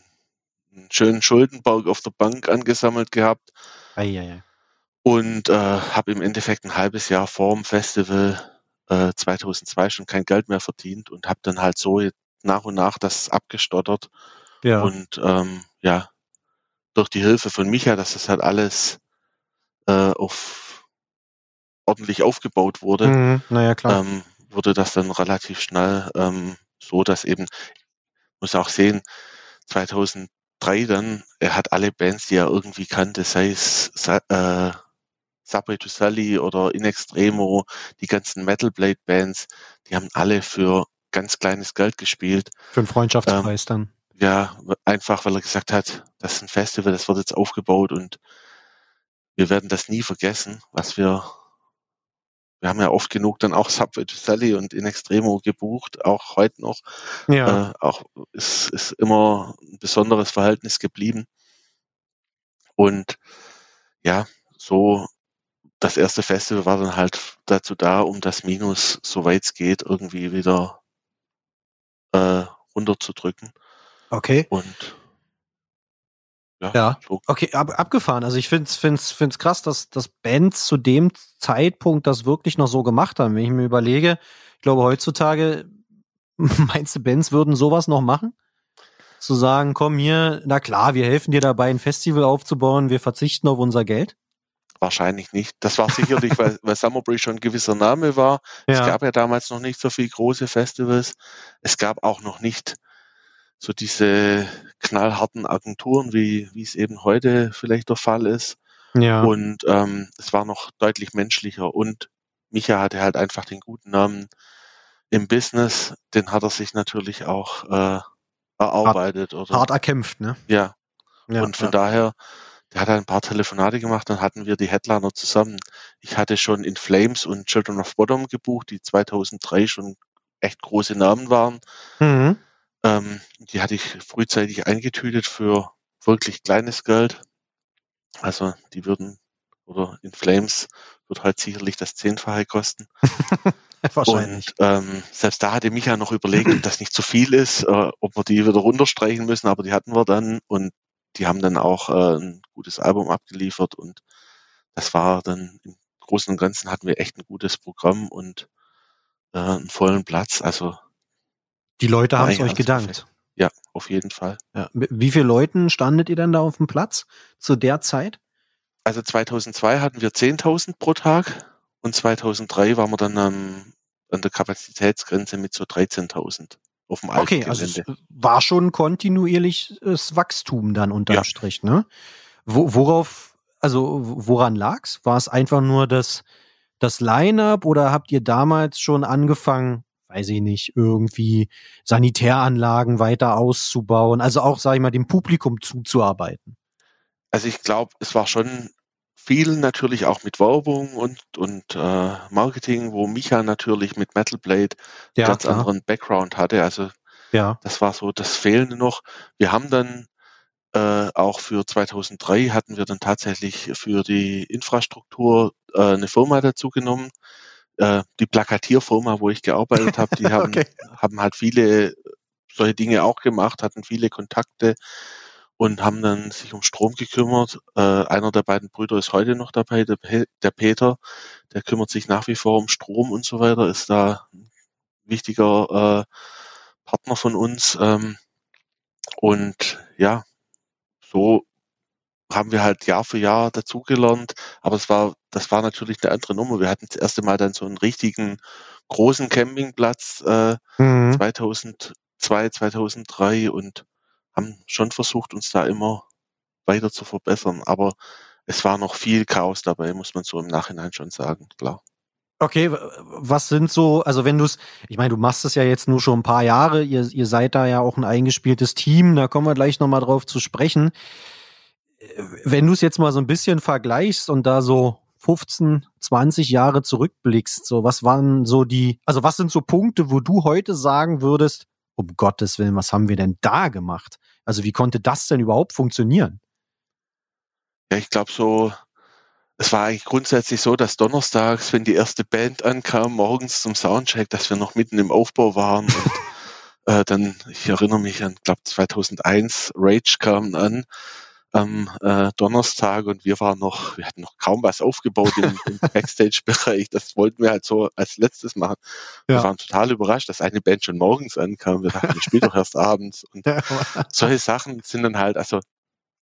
einen schönen Schuldenberg auf der Bank angesammelt gehabt Eieiei. Und äh, habe im Endeffekt ein halbes Jahr vor dem Festival äh, 2002 schon kein Geld mehr verdient und habe dann halt so nach und nach das abgestottert Ja. und ähm, ja, durch die Hilfe von Micha, dass das halt alles äh, auf ordentlich aufgebaut wurde, Mhm. Naja, klar. ähm, wurde das dann relativ schnell ähm, so, dass eben, muss auch sehen, 2003 dann, er hat alle Bands, die er irgendwie kannte, sei es äh, Subway to Sally oder In Extremo, die ganzen Metal Blade Bands, die haben alle für ganz kleines Geld gespielt. Für einen Freundschaftspreis dann. Ja, einfach weil er gesagt hat, das ist ein Festival, das wird jetzt aufgebaut und wir werden das nie vergessen, was wir, wir haben ja oft genug dann auch Subway to Sally und In Extremo gebucht, auch heute noch. Ja. Äh, auch ist, ist immer ein besonderes Verhältnis geblieben. Und ja, so das erste Festival war dann halt dazu da, um das Minus, soweit es geht, irgendwie wieder äh, runterzudrücken. Okay. Und ja, Ja. so Okay, ab, abgefahren. Also ich find's, find's, find's krass, dass, dass Bands zu dem Zeitpunkt das wirklich noch so gemacht haben. Wenn ich mir überlege, ich glaube heutzutage, (laughs) meinst du, Bands würden sowas noch machen? Zu sagen, komm hier, na klar, wir helfen dir dabei, ein Festival aufzubauen, wir verzichten auf unser Geld. Wahrscheinlich nicht. Das war sicherlich, weil, (laughs) weil Summer Breeze schon ein gewisser Name war. Es Ja. gab ja damals noch nicht so viele große Festivals. Es gab auch noch nicht so diese knallharten Agenturen, wie, wie es eben heute vielleicht der Fall ist. Ja. Und ähm, es war noch deutlich menschlicher. Und Micha hatte halt einfach den guten Namen im Business. Den hat er sich natürlich auch äh, erarbeitet. oder, Hart erkämpft, ne? Ja, Ja, und von ja. daher, der hat ein paar Telefonate gemacht, dann hatten wir die Headliner zusammen. Ich hatte schon In Flames und Children of Bottom gebucht, die 2003 schon echt große Namen waren. Mhm. Ähm, die hatte ich frühzeitig eingetütet für wirklich kleines Geld. Also die würden, oder In Flames wird halt sicherlich das Zehnfache kosten. (laughs) Wahrscheinlich. Und ähm, selbst da hatte Micha noch überlegt, ob das nicht zu viel ist, äh, ob wir die wieder runterstreichen müssen, aber die hatten wir dann und die haben dann auch äh, ein gutes Album abgeliefert und das war dann im Großen und Ganzen hatten wir echt ein gutes Programm und äh, einen vollen Platz. Also Die Leute haben es euch gedankt. ja, auf jeden Fall. Ja. Wie viele Leuten standet ihr denn da auf dem Platz zu der Zeit? Also 2002 hatten wir 10.000 pro Tag und 2003 waren wir dann ähm, an der Kapazitätsgrenze mit so 13.000 auf dem alten Okay, Gelände. also es war schon kontinuierliches Wachstum dann unterm Ja. Strich, ne? Wo, worauf, also woran lag's? War es einfach nur das, das Line-up oder habt ihr damals schon angefangen, weiß ich nicht, irgendwie Sanitäranlagen weiter auszubauen, also auch, sag ich mal, dem Publikum zuzuarbeiten? Also ich glaube, es war schon viel natürlich auch mit Werbung und, und äh, Marketing, wo Micha natürlich mit Metal Blade Ja, ganz klar. anderen Background hatte. Also Ja. das war so das Fehlende noch. Wir haben dann äh, auch für 2003 hatten wir dann tatsächlich für die Infrastruktur äh, eine Firma dazu genommen. Äh, die Plakatierfirma, wo ich gearbeitet habe, die (laughs) haben, Okay. haben halt viele solche Dinge auch gemacht, hatten viele Kontakte und haben dann sich um Strom gekümmert. Äh, einer der beiden Brüder ist heute noch dabei, der, Pe der Peter, der kümmert sich nach wie vor um Strom und so weiter, ist da ein wichtiger äh, Partner von uns. Ähm, und ja, so haben wir halt Jahr für Jahr dazugelernt, aber es war, das war natürlich eine andere Nummer. Wir hatten das erste Mal dann so einen richtigen großen Campingplatz äh, Mhm. 2002, 2003 und haben schon versucht, uns da immer weiter zu verbessern. Aber es war noch viel Chaos dabei, muss man so im Nachhinein schon sagen, klar. Okay, was sind so, also wenn du es, ich meine, du machst es ja jetzt nur schon ein paar Jahre, ihr, ihr seid da ja auch ein eingespieltes Team, da kommen wir gleich nochmal drauf zu sprechen. Äh, Wenn du es jetzt mal so ein bisschen vergleichst und da so 15, 20 Jahre zurückblickst, so was waren so die, also was sind so Punkte, wo du heute sagen würdest, um Gottes Willen, was haben wir denn da gemacht? Also wie konnte das denn überhaupt funktionieren? Ja, ich glaube so, es war eigentlich grundsätzlich so, dass donnerstags, wenn die erste Band ankam, morgens zum Soundcheck, dass wir noch mitten im Aufbau waren und (laughs) äh, dann, ich erinnere mich an, glaube 2001, Rage kam an am äh, Donnerstag und wir waren noch, wir hatten noch kaum was aufgebaut im, (laughs) im Backstage-Bereich. Das wollten wir halt so als letztes machen. Ja. Wir waren total überrascht, dass eine Band schon morgens ankam. Wir dachten, wir spielen doch erst abends. Und solche Sachen sind dann halt, also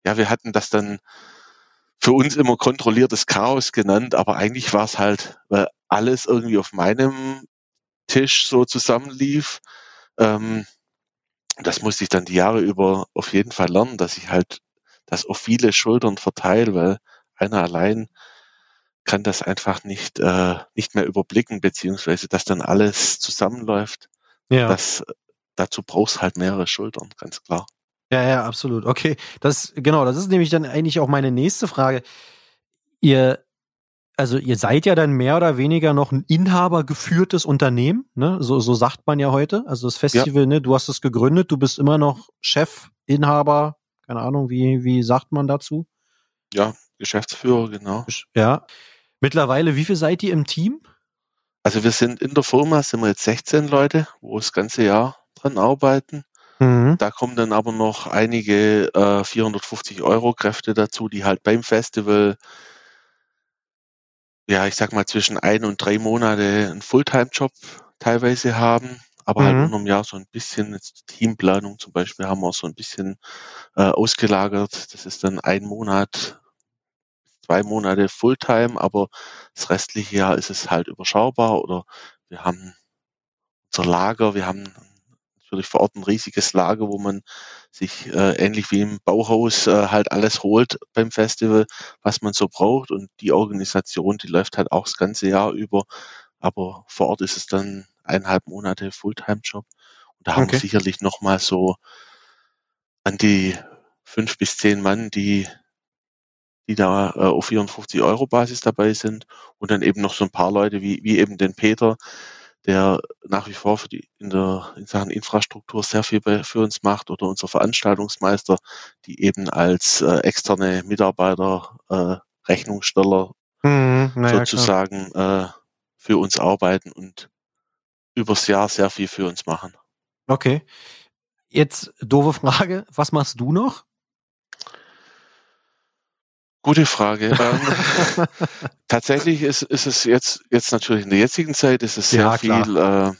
ja, wir hatten das dann für uns immer kontrolliertes Chaos genannt, aber eigentlich war es halt, weil alles irgendwie auf meinem Tisch so zusammenlief. Ähm, das musste ich dann die Jahre über auf jeden Fall lernen, dass ich halt das auf viele Schultern verteile, weil einer allein kann das einfach nicht, äh, nicht mehr überblicken, beziehungsweise dass dann alles zusammenläuft. Ja. Das, dazu brauchst halt mehrere Schultern, ganz klar. Ja, ja, absolut. Okay, das genau, das ist nämlich dann eigentlich auch meine nächste Frage. Ihr also ihr seid ja dann mehr oder weniger noch ein inhabergeführtes Unternehmen, ne? So, so sagt man ja heute. Also das Festival, ja. ne, du hast es gegründet, du bist immer noch Chef, Inhaber, keine Ahnung, wie, wie sagt man dazu? Ja, Geschäftsführer, genau. Ja. Mittlerweile, wie viel seid ihr im Team? Also wir sind in der Firma, sind wir jetzt 16 Leute, wo das ganze Jahr dran arbeiten. Mhm. Da kommen dann aber noch einige äh, 450 Euro Kräfte dazu, die halt beim Festival, ja, ich sag mal zwischen ein und drei Monate einen Fulltime-Job teilweise haben, aber halt mhm. halt unterm Jahr so ein bisschen, jetzt Teamplanung zum Beispiel haben wir so ein bisschen äh, ausgelagert. Das ist dann ein Monat, zwei Monate Fulltime, aber das restliche Jahr ist es halt überschaubar oder wir haben unser Lager, wir haben natürlich vor Ort ein riesiges Lager, wo man sich äh, ähnlich wie im Bauhaus äh, halt alles holt beim Festival, was man so braucht. Und die Organisation, die läuft halt auch das ganze Jahr über. Aber vor Ort ist es dann eineinhalb Monate Fulltime-Job. Und da okay. haben wir sicherlich nochmal so an die fünf bis zehn Mann, die die da äh, auf 54 Euro Basis dabei sind und dann eben noch so ein paar Leute wie, wie eben den Peter, der nach wie vor für die in der in Sachen Infrastruktur sehr viel bei, für uns macht oder unser Veranstaltungsmeister, die eben als äh, externe Mitarbeiter, äh, Rechnungssteller mhm, sozusagen äh, für uns arbeiten und übers Jahr sehr viel für uns machen. Okay. Jetzt doofe Frage, was machst du noch? Gute Frage. (laughs) ähm, (laughs) tatsächlich ist, ist es jetzt, jetzt natürlich in der jetzigen Zeit ist es sehr ja, viel, äh,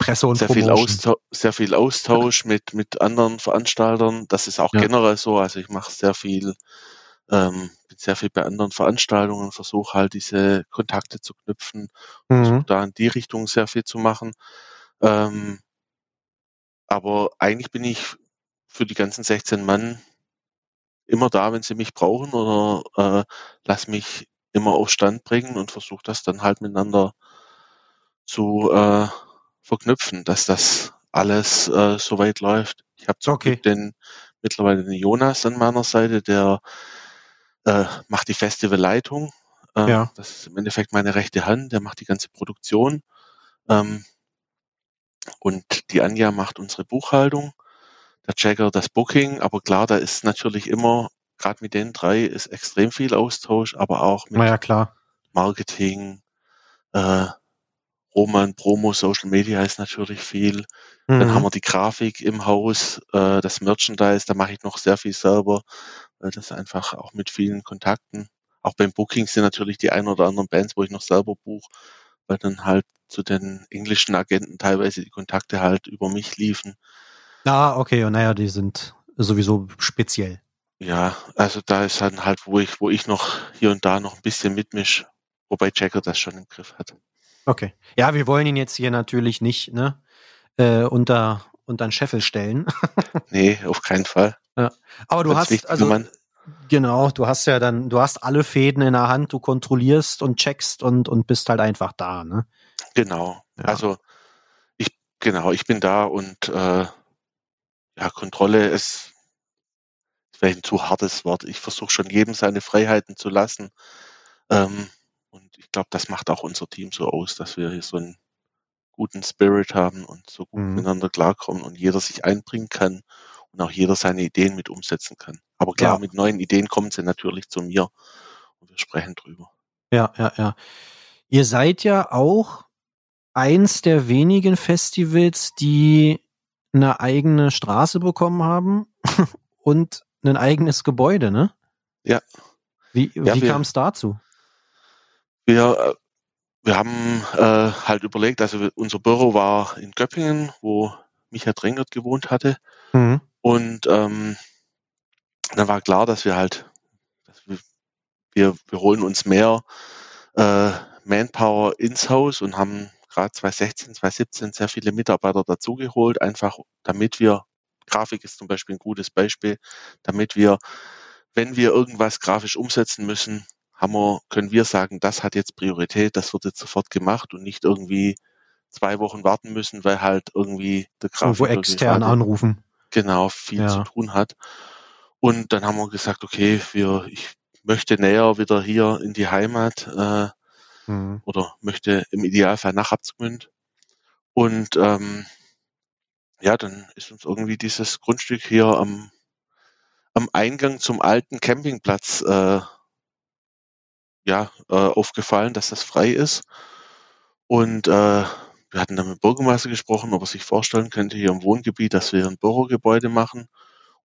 Presse und sehr viel, Austausch, sehr viel Austausch mit, mit anderen Veranstaltern. Das ist auch ja. generell so. Also ich mache sehr viel, ähm, bin sehr viel bei anderen Veranstaltungen, versuche halt diese Kontakte zu knüpfen, mhm. versuche da in die Richtung sehr viel zu machen. Ähm, aber eigentlich bin ich für die ganzen 16 Mann immer da, wenn sie mich brauchen oder äh, lass mich immer auf Stand bringen und versuche das dann halt miteinander zu äh, verknüpfen, dass das alles äh, soweit läuft. Ich habe okay. den mittlerweile den Jonas an meiner Seite, der äh, macht die Festivalleitung. Ähm, ja. Das ist im Endeffekt meine rechte Hand, der macht die ganze Produktion. Ähm, und die Anja macht unsere Buchhaltung der Checker das Booking, aber klar, da ist natürlich immer, gerade mit den drei, ist extrem viel Austausch, aber auch mit ja, klar. Marketing, äh, Roman, Promo, Social Media ist natürlich viel. Mhm. Dann haben wir die Grafik im Haus, äh, das Merchandise, da mache ich noch sehr viel selber, das einfach auch mit vielen Kontakten. Auch beim Booking sind natürlich die ein oder anderen Bands, wo ich noch selber buche, weil dann halt zu den englischen Agenten teilweise die Kontakte halt über mich liefen. Ah, okay, und naja, die sind sowieso speziell. Ja, also da ist dann halt, wo ich, wo ich noch hier und da noch ein bisschen mitmisch, wobei Jacker das schon im Griff hat. Okay. Ja, wir wollen ihn jetzt hier natürlich nicht, ne, äh, unter, unter den Scheffel stellen. nee, auf keinen Fall. Ja. Aber du hast, also, Mann. genau, du hast ja dann, du hast alle Fäden in der Hand, du kontrollierst und checkst und, und bist halt einfach da, ne? Genau. Ja. Also, ich, genau, ich bin da und, äh, ja, Kontrolle ist vielleicht ein zu hartes Wort. Ich versuche schon jedem seine Freiheiten zu lassen. Ähm, und ich glaube, das macht auch unser Team so aus, dass wir hier so einen guten Spirit haben und so gut mhm. miteinander klarkommen und jeder sich einbringen kann und auch jeder seine Ideen mit umsetzen kann. Aber klar, ja. mit neuen Ideen kommen sie natürlich zu mir und wir sprechen drüber. Ja, ja, ja. Ihr seid ja auch eins der wenigen Festivals, die eine eigene Straße bekommen haben (laughs) und ein eigenes Gebäude, ne? Ja. Wie, Ja, wie kam es dazu? Wir, äh, wir haben äh, halt überlegt, also unser Büro war in Göppingen, wo Micha Drängert gewohnt hatte. Mhm. Und ähm, dann war klar, dass wir halt, dass wir, wir, wir holen uns mehr äh, Manpower ins Haus und haben gerade 2016, 2017 sehr viele Mitarbeiter dazugeholt, einfach damit wir, Grafik ist zum Beispiel ein gutes Beispiel, damit wir, wenn wir irgendwas grafisch umsetzen müssen, haben wir, können wir sagen, das hat jetzt Priorität, das wird jetzt sofort gemacht und nicht irgendwie zwei Wochen warten müssen, weil halt irgendwie der Irgendwo Grafiker extern anrufen. Genau viel Ja. zu tun hat. Und dann haben wir gesagt, okay, wir, ich möchte näher wieder hier in die Heimat äh, Mhm. oder möchte im Idealfall nach Abzgmünd. Und ähm, ja, dann ist uns irgendwie dieses Grundstück hier am, am Eingang zum alten Campingplatz äh, ja, äh, aufgefallen, dass das frei ist. Und äh, wir hatten dann mit dem Bürgermeister gesprochen, ob er sich vorstellen könnte, hier im Wohngebiet, dass wir ein Bürogebäude machen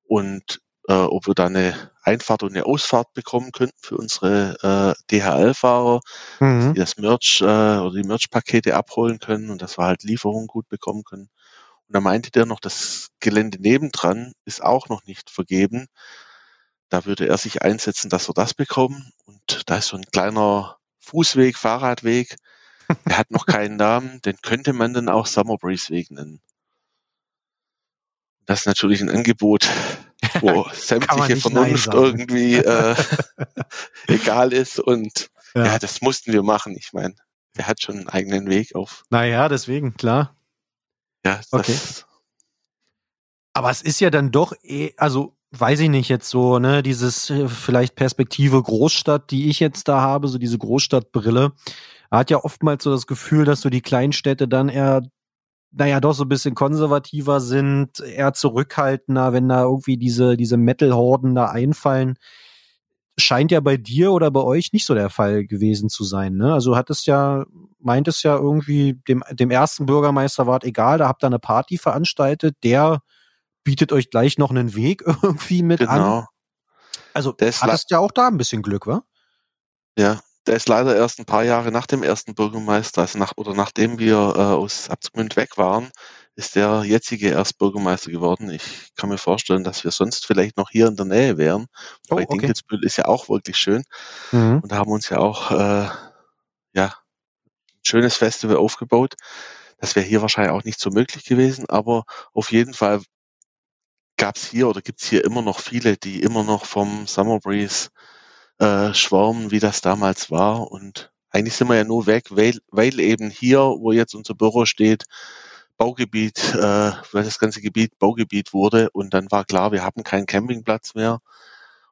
und äh, ob wir da eine Einfahrt und eine Ausfahrt bekommen könnten für unsere äh, DHL-Fahrer, Mhm. die das Merch äh, oder die Merch-Pakete abholen können und dass wir halt Lieferungen gut bekommen können. Und da meinte der noch, das Gelände nebendran ist auch noch nicht vergeben. Da würde er sich einsetzen, dass wir das bekommen. Und da ist so ein kleiner Fußweg, Fahrradweg. (laughs) Der hat noch keinen Namen. Den könnte man dann auch Summer Breeze Weg nennen. Das ist natürlich ein Angebot, (laughs) wo sämtliche Vernunft irgendwie äh, (laughs) egal ist. Und Ja. ja. das mussten wir machen. Ich meine, der hat schon einen eigenen Weg auf. Naja, deswegen, klar. Ja, das, Okay. Aber es ist ja dann doch, eh, also weiß ich nicht jetzt so, ne, dieses äh, vielleicht Perspektive Großstadt, die ich jetzt da habe, so diese Großstadtbrille, hat ja oftmals so das Gefühl, dass so die Kleinstädte dann eher, naja, doch so ein bisschen konservativer sind, eher zurückhaltender, wenn da irgendwie diese, diese Metal-Horden da einfallen. Scheint ja bei dir oder bei euch nicht so der Fall gewesen zu sein, ne? Also hat es ja, meint es ja irgendwie, dem, dem ersten Bürgermeister war es egal, da habt ihr eine Party veranstaltet, der bietet euch gleich noch einen Weg (laughs) irgendwie mit an. genau. Also Der ist hattest ja auch da ein bisschen Glück, wa? Ja, der ist leider erst ein paar Jahre nach dem ersten Bürgermeister, also nach oder nachdem wir äh, aus Abzgmünd weg waren, ist der jetzige erst Bürgermeister geworden. Ich kann mir vorstellen, dass wir sonst vielleicht noch hier in der Nähe wären. Oh, Weil okay. Dinkelsbüttel ist ja auch wirklich schön. Mhm. Und da haben uns ja auch äh, ja, ein schönes Festival aufgebaut. Das wäre hier wahrscheinlich auch nicht so möglich gewesen, aber auf jeden Fall gab es hier oder gibt es hier immer noch viele, die immer noch vom Summer Breeze äh, schwärmen, wie das damals war. Und eigentlich sind wir ja nur weg, weil, weil eben hier, wo jetzt unser Büro steht, Baugebiet, äh, weil das ganze Gebiet Baugebiet wurde und dann war klar, wir haben keinen Campingplatz mehr,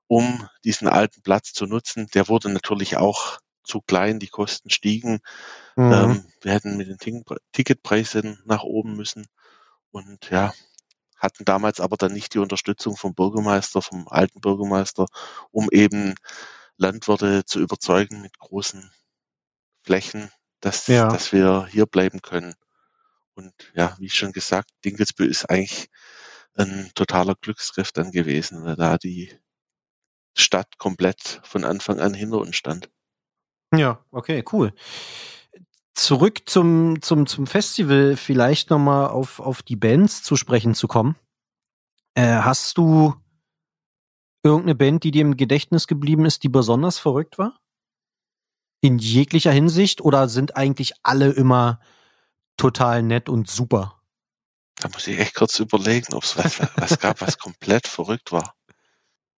um diesen alten Platz zu nutzen. Der wurde natürlich auch zu klein, die Kosten stiegen. Mhm. Ähm, wir hätten mit den Ticketpreisen nach oben müssen und ja, hatten damals aber dann nicht die Unterstützung vom Bürgermeister, vom alten Bürgermeister, um eben Landwirte zu überzeugen mit großen Flächen, dass, Ja. dass wir hier bleiben können. Und ja, wie schon gesagt, Dinkelsbühl ist eigentlich ein totaler Glücksgriff dann gewesen, weil da die Stadt komplett von Anfang an hinter uns stand. Ja, okay, cool. Zurück zum, zum, zum Festival, vielleicht nochmal auf, auf die Bands zu sprechen zu kommen. Äh, hast du irgendeine Band, die dir im Gedächtnis geblieben ist, die besonders verrückt war? In jeglicher Hinsicht? Oder sind eigentlich alle immer total nett und super? Da muss ich echt kurz überlegen, ob es was, was gab, was komplett verrückt war.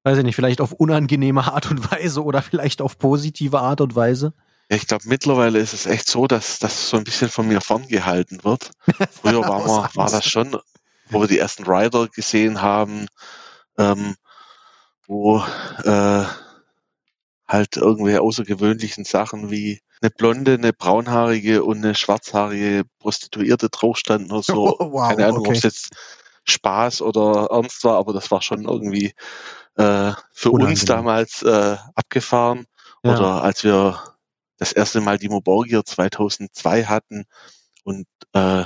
Weiß ich nicht, vielleicht auf unangenehme Art und Weise oder vielleicht auf positive Art und Weise? Ja, ich glaube, mittlerweile ist es echt so, dass das so ein bisschen von mir ferngehalten wird. Früher (laughs) war, man, war das schon, wo wir die ersten Rider gesehen haben, ähm, wo äh, halt irgendwelche außergewöhnlichen Sachen wie eine blonde, eine braunhaarige und eine schwarzhaarige Prostituierte draufstanden oder so. Oh, (laughs) wow, Keine Ahnung, ob okay. es jetzt Spaß oder ernst war, aber das war schon irgendwie äh, für uns Unangenehm. damals äh, abgefahren. Ja. Oder als wir das erste Mal Dimo Borgir 2002 hatten und äh,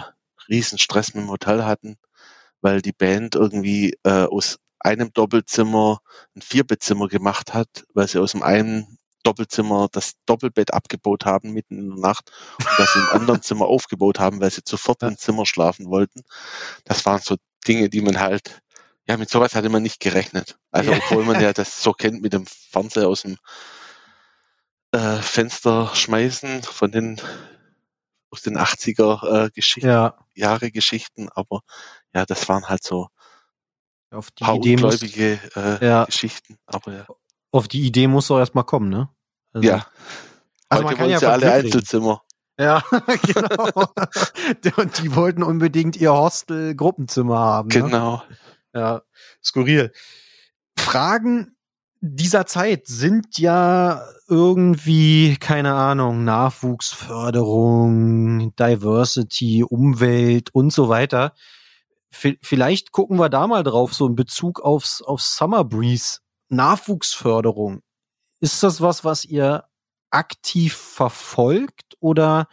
riesen Stress mit dem Hotel hatten, weil die Band irgendwie äh, aus einem Doppelzimmer ein Vierbettzimmer gemacht hat, weil sie aus dem einen Doppelzimmer das Doppelbett abgebaut haben mitten in der Nacht und das im anderen Zimmer aufgebaut haben, weil sie sofort im Zimmer schlafen wollten. Das waren so Dinge, die man halt, ja, mit sowas hatte man nicht gerechnet. Also obwohl man ja das so kennt mit dem Fernseher aus dem äh, Fenster schmeißen von den aus den 80er äh, Geschichten, Ja, Jahre Geschichten, aber ja, das waren halt so auf die paar Idee muss, ungläubige äh, Ja. Geschichten, aber ja. auf die Idee muss doch erstmal kommen, ne? Also- ja. Also Heute man kann ja von alle. Einzelzimmer. Ja, (laughs) genau. (laughs) Und die wollten unbedingt ihr Hostel-Gruppenzimmer haben. Ne? Genau. Ja, skurril. Fragen dieser Zeit sind ja irgendwie, keine Ahnung, Nachwuchsförderung, Diversity, Umwelt und so weiter. V vielleicht gucken wir da mal drauf, so in Bezug aufs, aufs Summer Breeze. Nachwuchsförderung. Ist das was, was ihr aktiv verfolgt oder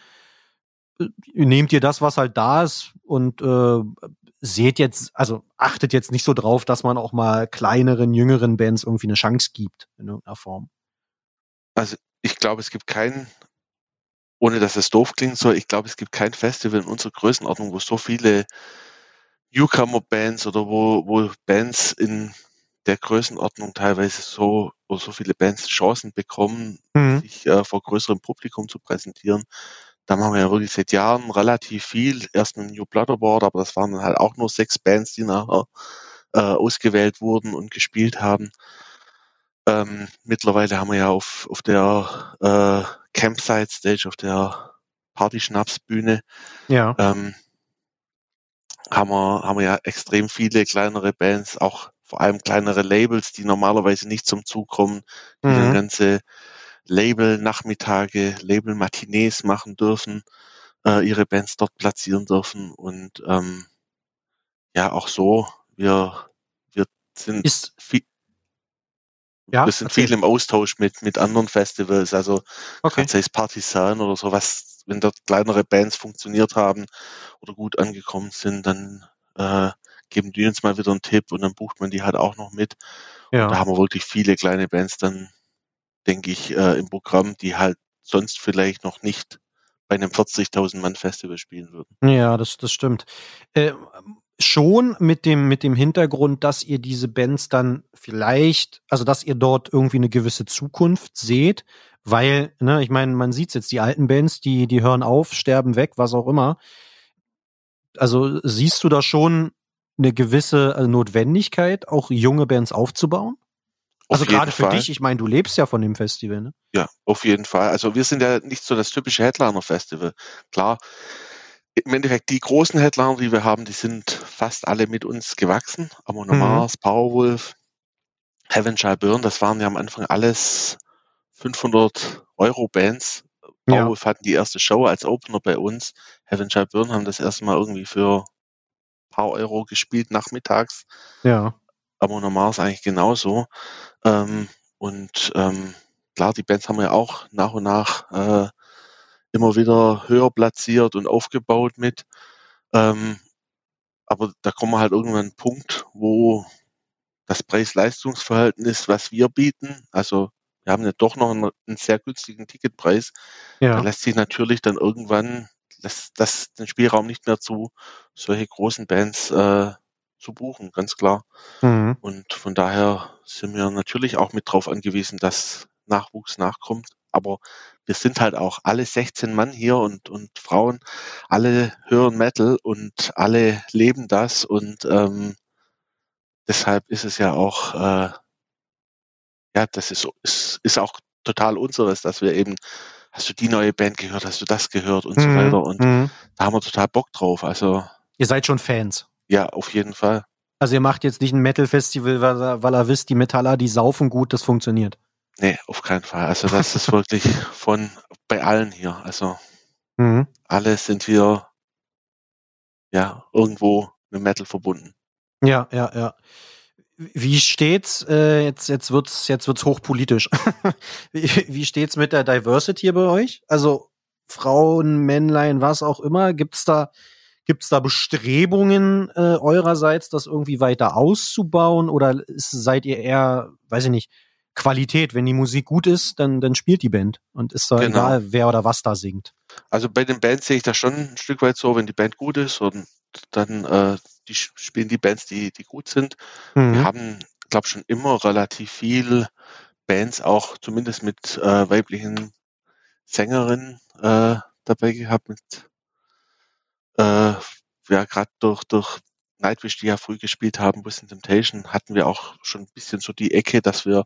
äh, nehmt ihr das, was halt da ist und äh, seht jetzt, also achtet jetzt nicht so drauf, dass man auch mal kleineren, jüngeren Bands irgendwie eine Chance gibt in irgendeiner Form. Also ich glaube, es gibt kein, ohne dass es doof klingen soll, ich glaube, es gibt kein Festival in unserer Größenordnung, wo so viele Newcomer-Bands oder wo, wo Bands in der Größenordnung teilweise so, wo so viele Bands Chancen bekommen, Mhm. sich äh, vor größerem Publikum zu präsentieren. Da machen wir ja wirklich seit Jahren relativ viel. Erst mit dem New Blood Award, aber das waren dann halt auch nur sechs Bands, die nachher äh, ausgewählt wurden und gespielt haben. Ähm, mittlerweile haben wir ja auf, auf der äh, Campsite Stage, auf der Party-Schnapsbühne, Ja. ähm, haben wir, haben wir ja extrem viele kleinere Bands, auch vor allem kleinere Labels, die normalerweise nicht zum Zug kommen, die dann Mhm. ganze Label-Nachmittage, Label-Matinees machen dürfen, äh, ihre Bands dort platzieren dürfen und ähm, ja, auch so, wir, wir sind Ist, viel, ja, wir sind viel im Austausch mit, mit anderen Festivals, also okay. sei es Partisan oder sowas, wenn dort kleinere Bands funktioniert haben oder gut angekommen sind, dann äh, geben die uns mal wieder einen Tipp und dann bucht man die halt auch noch mit. Da Ja. haben wir wirklich viele kleine Bands dann, denke ich, äh, im Programm, die halt sonst vielleicht noch nicht bei einem 40.000 Mann Festival spielen würden. Ja, das, das stimmt. Äh, schon mit dem, mit dem Hintergrund, dass ihr diese Bands dann vielleicht, also dass ihr dort irgendwie eine gewisse Zukunft seht, weil, ne, ich meine, man sieht's jetzt, die alten Bands, die, die hören auf, sterben weg, was auch immer. Also siehst du da schon eine gewisse äh, Notwendigkeit, auch junge Bands aufzubauen? Auf Also gerade für dich, ich meine, du lebst ja von dem Festival, ne? Ja, auf jeden Fall. Also wir sind ja nicht so das typische Headliner-Festival. Klar, im Endeffekt die großen Headliner, die wir haben, die sind fast alle mit uns gewachsen. Amon Mhm. Mars, Powerwolf, Heaven Shall Burn, das waren ja am Anfang alles 500 Euro Bands. Ja. Powerwolf hatten die erste Show als Opener bei uns. Heaven Shall Burn haben das erste Mal irgendwie für ein paar Euro gespielt nachmittags. Ja. Amon Mars eigentlich genauso. Ähm, und ähm, klar, die Bands haben wir ja auch nach und nach äh, immer wieder höher platziert und aufgebaut mit. Ähm, aber da kommen wir halt irgendwann an einen Punkt, wo das Preis-Leistungs-Verhältnis, was wir bieten, also wir haben ja doch noch einen, einen sehr günstigen Ticketpreis, da Ja. lässt sich natürlich dann irgendwann lässt das den Spielraum nicht mehr zu, solche großen Bands äh, zu buchen, ganz klar. Mhm. Und von daher sind wir natürlich auch mit drauf angewiesen, dass Nachwuchs nachkommt. Aber wir sind halt auch alle 16 Mann hier und, und Frauen, alle hören Metal und alle leben das und ähm, deshalb ist es ja auch, äh, ja, das ist, ist, ist auch total unseres, dass wir eben, hast du die neue Band gehört, hast du das gehört und so Mhm. weiter und Mhm. da haben wir total Bock drauf. Also Ihr seid schon Fans. Ja, auf jeden Fall. Also ihr macht jetzt nicht ein Metal-Festival, weil, ihr- weil ihr wisst, die Metaller, die saufen gut, das funktioniert. Nee, auf keinen Fall. Also das ist wirklich (laughs) von bei allen hier. Also Mhm. alle sind wir ja irgendwo mit Metal verbunden. Ja, ja, ja. Wie steht's? Äh, jetzt jetzt wird's jetzt wird's hochpolitisch. (laughs) wie, wie steht's mit der Diversity bei euch? Also Frauen, Männlein, was auch immer. Gibt's da gibt's da Bestrebungen äh, eurerseits, das irgendwie weiter auszubauen oder ist, seid ihr eher, weiß ich nicht, Qualität? Wenn die Musik gut ist, dann dann spielt die Band und ist da Genau. egal, wer oder was da singt. Also bei den Bands sehe ich das schon ein Stück weit so, wenn die Band gut ist und dann äh, die spielen die Bands, die, die gut sind. Wir Mhm. haben, glaube schon immer relativ viel Bands auch zumindest mit äh, weiblichen Sängerinnen äh, dabei gehabt, mit äh, ja gerade durch durch Nightwish, die ja früh gespielt haben, Within Temptation, hatten wir auch schon ein bisschen so die Ecke, dass wir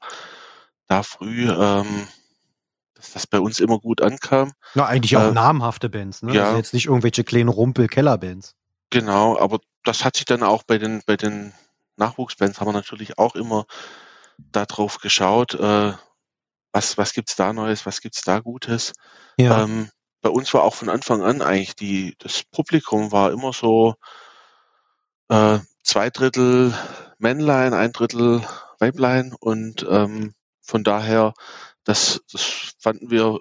da früh, ähm, dass das bei uns immer gut ankam. Ja, eigentlich auch Äh, namhafte Bands, ne? ja. Also jetzt nicht irgendwelche kleinen Rumpel-Keller-Bands. Genau, aber das hat sich dann auch bei den, bei den Nachwuchsbands haben wir natürlich auch immer darauf geschaut, äh, was, was gibt's da Neues, was gibt's da Gutes. Ja. Ähm, bei uns war auch von Anfang an eigentlich die, das Publikum war immer so äh, zwei Drittel Männlein, ein Drittel Weiblein und ähm, von daher, das, das fanden wir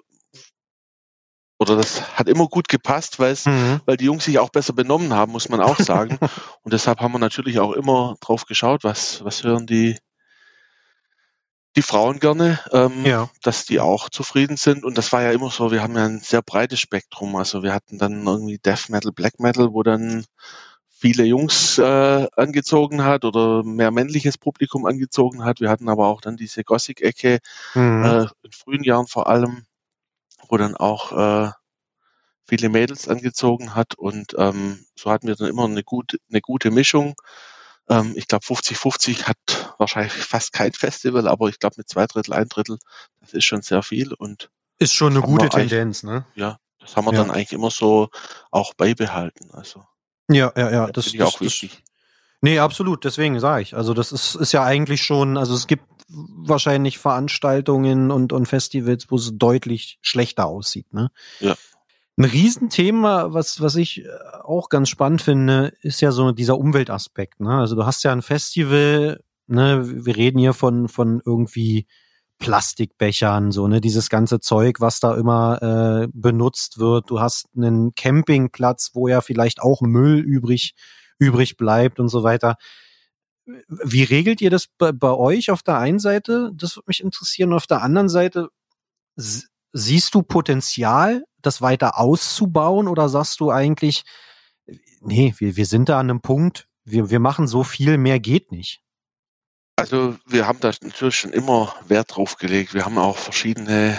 oder das hat immer gut gepasst, weil Mhm. weil die Jungs sich auch besser benommen haben, muss man auch sagen. (laughs) Und deshalb haben wir natürlich auch immer drauf geschaut, was, was hören die, die Frauen gerne, ähm, Ja. dass die auch zufrieden sind. Und das war ja immer so, wir haben ja ein sehr breites Spektrum. Also wir hatten dann irgendwie Death Metal, Black Metal, wo dann viele Jungs äh, angezogen hat oder mehr männliches Publikum angezogen hat. Wir hatten aber auch dann diese Gothic-Ecke, Mhm. äh, in frühen Jahren vor allem, wo dann auch äh, viele Mädels angezogen hat und ähm, so hatten wir dann immer eine gute, eine gute Mischung. Ähm, ich glaube 50-50 hat wahrscheinlich fast kein Festival, aber ich glaube mit zwei Drittel, ein Drittel, das ist schon sehr viel und Ist schon eine gute Tendenz, ne? ja, das haben wir Ja. dann eigentlich immer so auch beibehalten. Also Ja, ja, ja. Das, das, auch das, wichtig. Nee, absolut, deswegen sage ich. Also das ist, ist ja eigentlich schon, also es gibt wahrscheinlich Veranstaltungen und, und Festivals, wo es deutlich schlechter aussieht. Ne? Ja. Ein Riesenthema, was, was ich äh, auch ganz spannend finde, ist ja so dieser Umweltaspekt. Ne? Also du hast ja ein Festival, ne, wir reden hier von, von irgendwie Plastikbechern, so, ne, dieses ganze Zeug, was da immer äh, benutzt wird. Du hast einen Campingplatz, wo ja vielleicht auch Müll übrig, übrig bleibt und so weiter. Wie regelt ihr das bei, bei euch auf der einen Seite? Das würde mich interessieren. Auf der anderen Seite, siehst du Potenzial, das weiter auszubauen oder sagst du eigentlich, nee, wir, wir sind da an einem Punkt, wir, wir machen so viel, mehr geht nicht. Also wir haben da natürlich schon immer Wert drauf gelegt. Wir haben auch verschiedene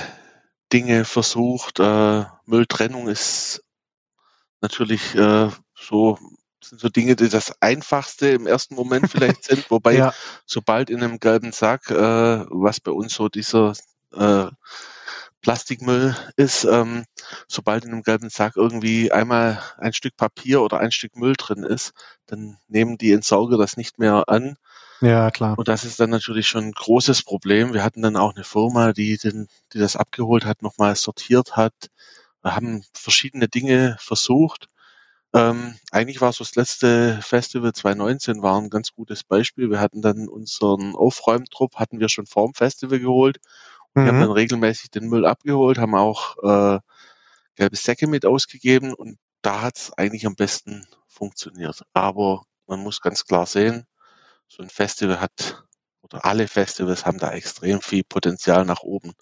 Dinge versucht. Äh, Mülltrennung ist natürlich äh, so sind so Dinge, die das einfachste im ersten Moment vielleicht sind, (laughs) wobei Ja, sobald in einem gelben Sack, äh, was bei uns so dieser äh, Plastikmüll ist, ähm, sobald in einem gelben Sack irgendwie einmal ein Stück Papier oder ein Stück Müll drin ist, dann nehmen die Entsorger das nicht mehr an. ja, klar. Und das ist dann natürlich schon ein großes Problem. Wir hatten dann auch eine Firma, die, den, die das abgeholt hat, nochmal sortiert hat. Wir haben verschiedene Dinge versucht. Ähm, eigentlich war so das letzte Festival 2019 war ein ganz gutes Beispiel. Wir hatten dann unseren Aufräumtrupp, hatten wir schon vorm Festival geholt. Wir haben Mhm. dann regelmäßig den Müll abgeholt, haben auch äh, gelbe Säcke mit ausgegeben und da hat es eigentlich am besten funktioniert. Aber man muss ganz klar sehen, so ein Festival hat, oder alle Festivals haben da extrem viel Potenzial nach oben.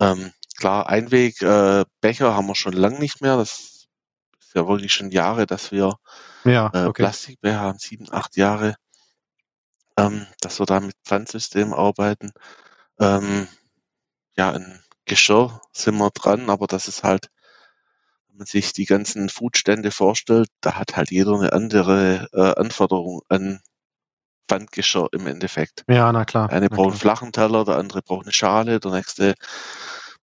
Ähm, klar, Einweg, äh, Becher haben wir schon lange nicht mehr. Das ist ja wirklich schon Jahre, dass wir Ja, äh, okay. Plastikbecher haben, sieben, acht Jahre, ähm, dass wir da mit Pfandsystemen arbeiten. Ähm, ja, ein Geschirr sind wir dran, aber das ist halt, wenn man sich die ganzen Foodstände vorstellt, da hat halt jeder eine andere äh, Anforderung an Pfandgeschirr im Endeffekt. Ja, na klar. Eine braucht einen flachen Teller, der andere braucht eine Schale, der nächste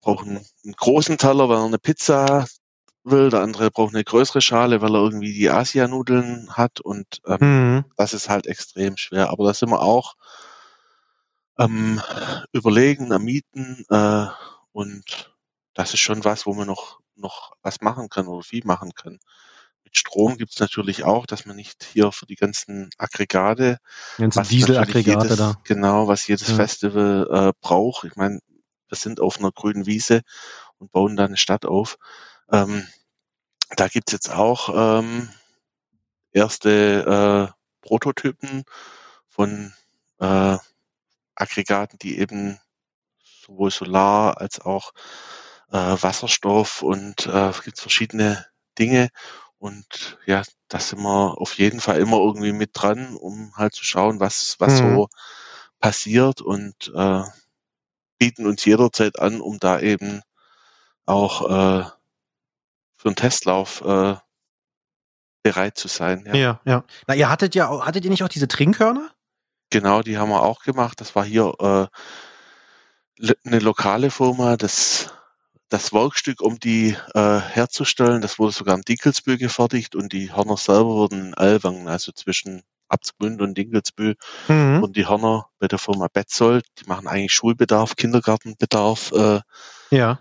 braucht einen, einen großen Teller, weil er eine Pizza will, der andere braucht eine größere Schale, weil er irgendwie die Asianudeln hat und ähm, Mhm. das ist halt extrem schwer. Aber da sind wir auch am Überlegen, am Mieten äh, und das ist schon was, wo man noch noch was machen kann oder viel machen kann. Mit Strom gibt's natürlich auch, dass man nicht hier für die ganzen Aggregate, Ganze was natürlich Dieselaggregate da. genau, was jedes Ja. Festival äh, braucht. Ich meine, wir sind auf einer grünen Wiese und bauen da eine Stadt auf. Ähm, da gibt's jetzt auch ähm, erste äh, Prototypen von äh, Aggregaten, die eben sowohl Solar als auch äh, Wasserstoff und äh, es gibt verschiedene Dinge und ja, da sind wir auf jeden Fall immer irgendwie mit dran, um halt zu schauen, was was Mhm. so passiert und äh, bieten uns jederzeit an, um da eben auch äh, für einen Testlauf äh, bereit zu sein. Ja. Ja, ja. Na, ihr hattet ja, auch- hattet ihr nicht auch diese Trinkhörner? Genau, die haben wir auch gemacht. Das war hier äh, eine lokale Firma, das das Werkstück, um die äh, herzustellen, das wurde sogar am Dinkelsbühl gefertigt und die Hörner selber wurden in Alwangen, also zwischen Abtsgmünd und Dinkelsbühl, Mhm. wurden die Hörner bei der Firma Betzold, die machen eigentlich Schulbedarf, Kindergartenbedarf äh, Ja.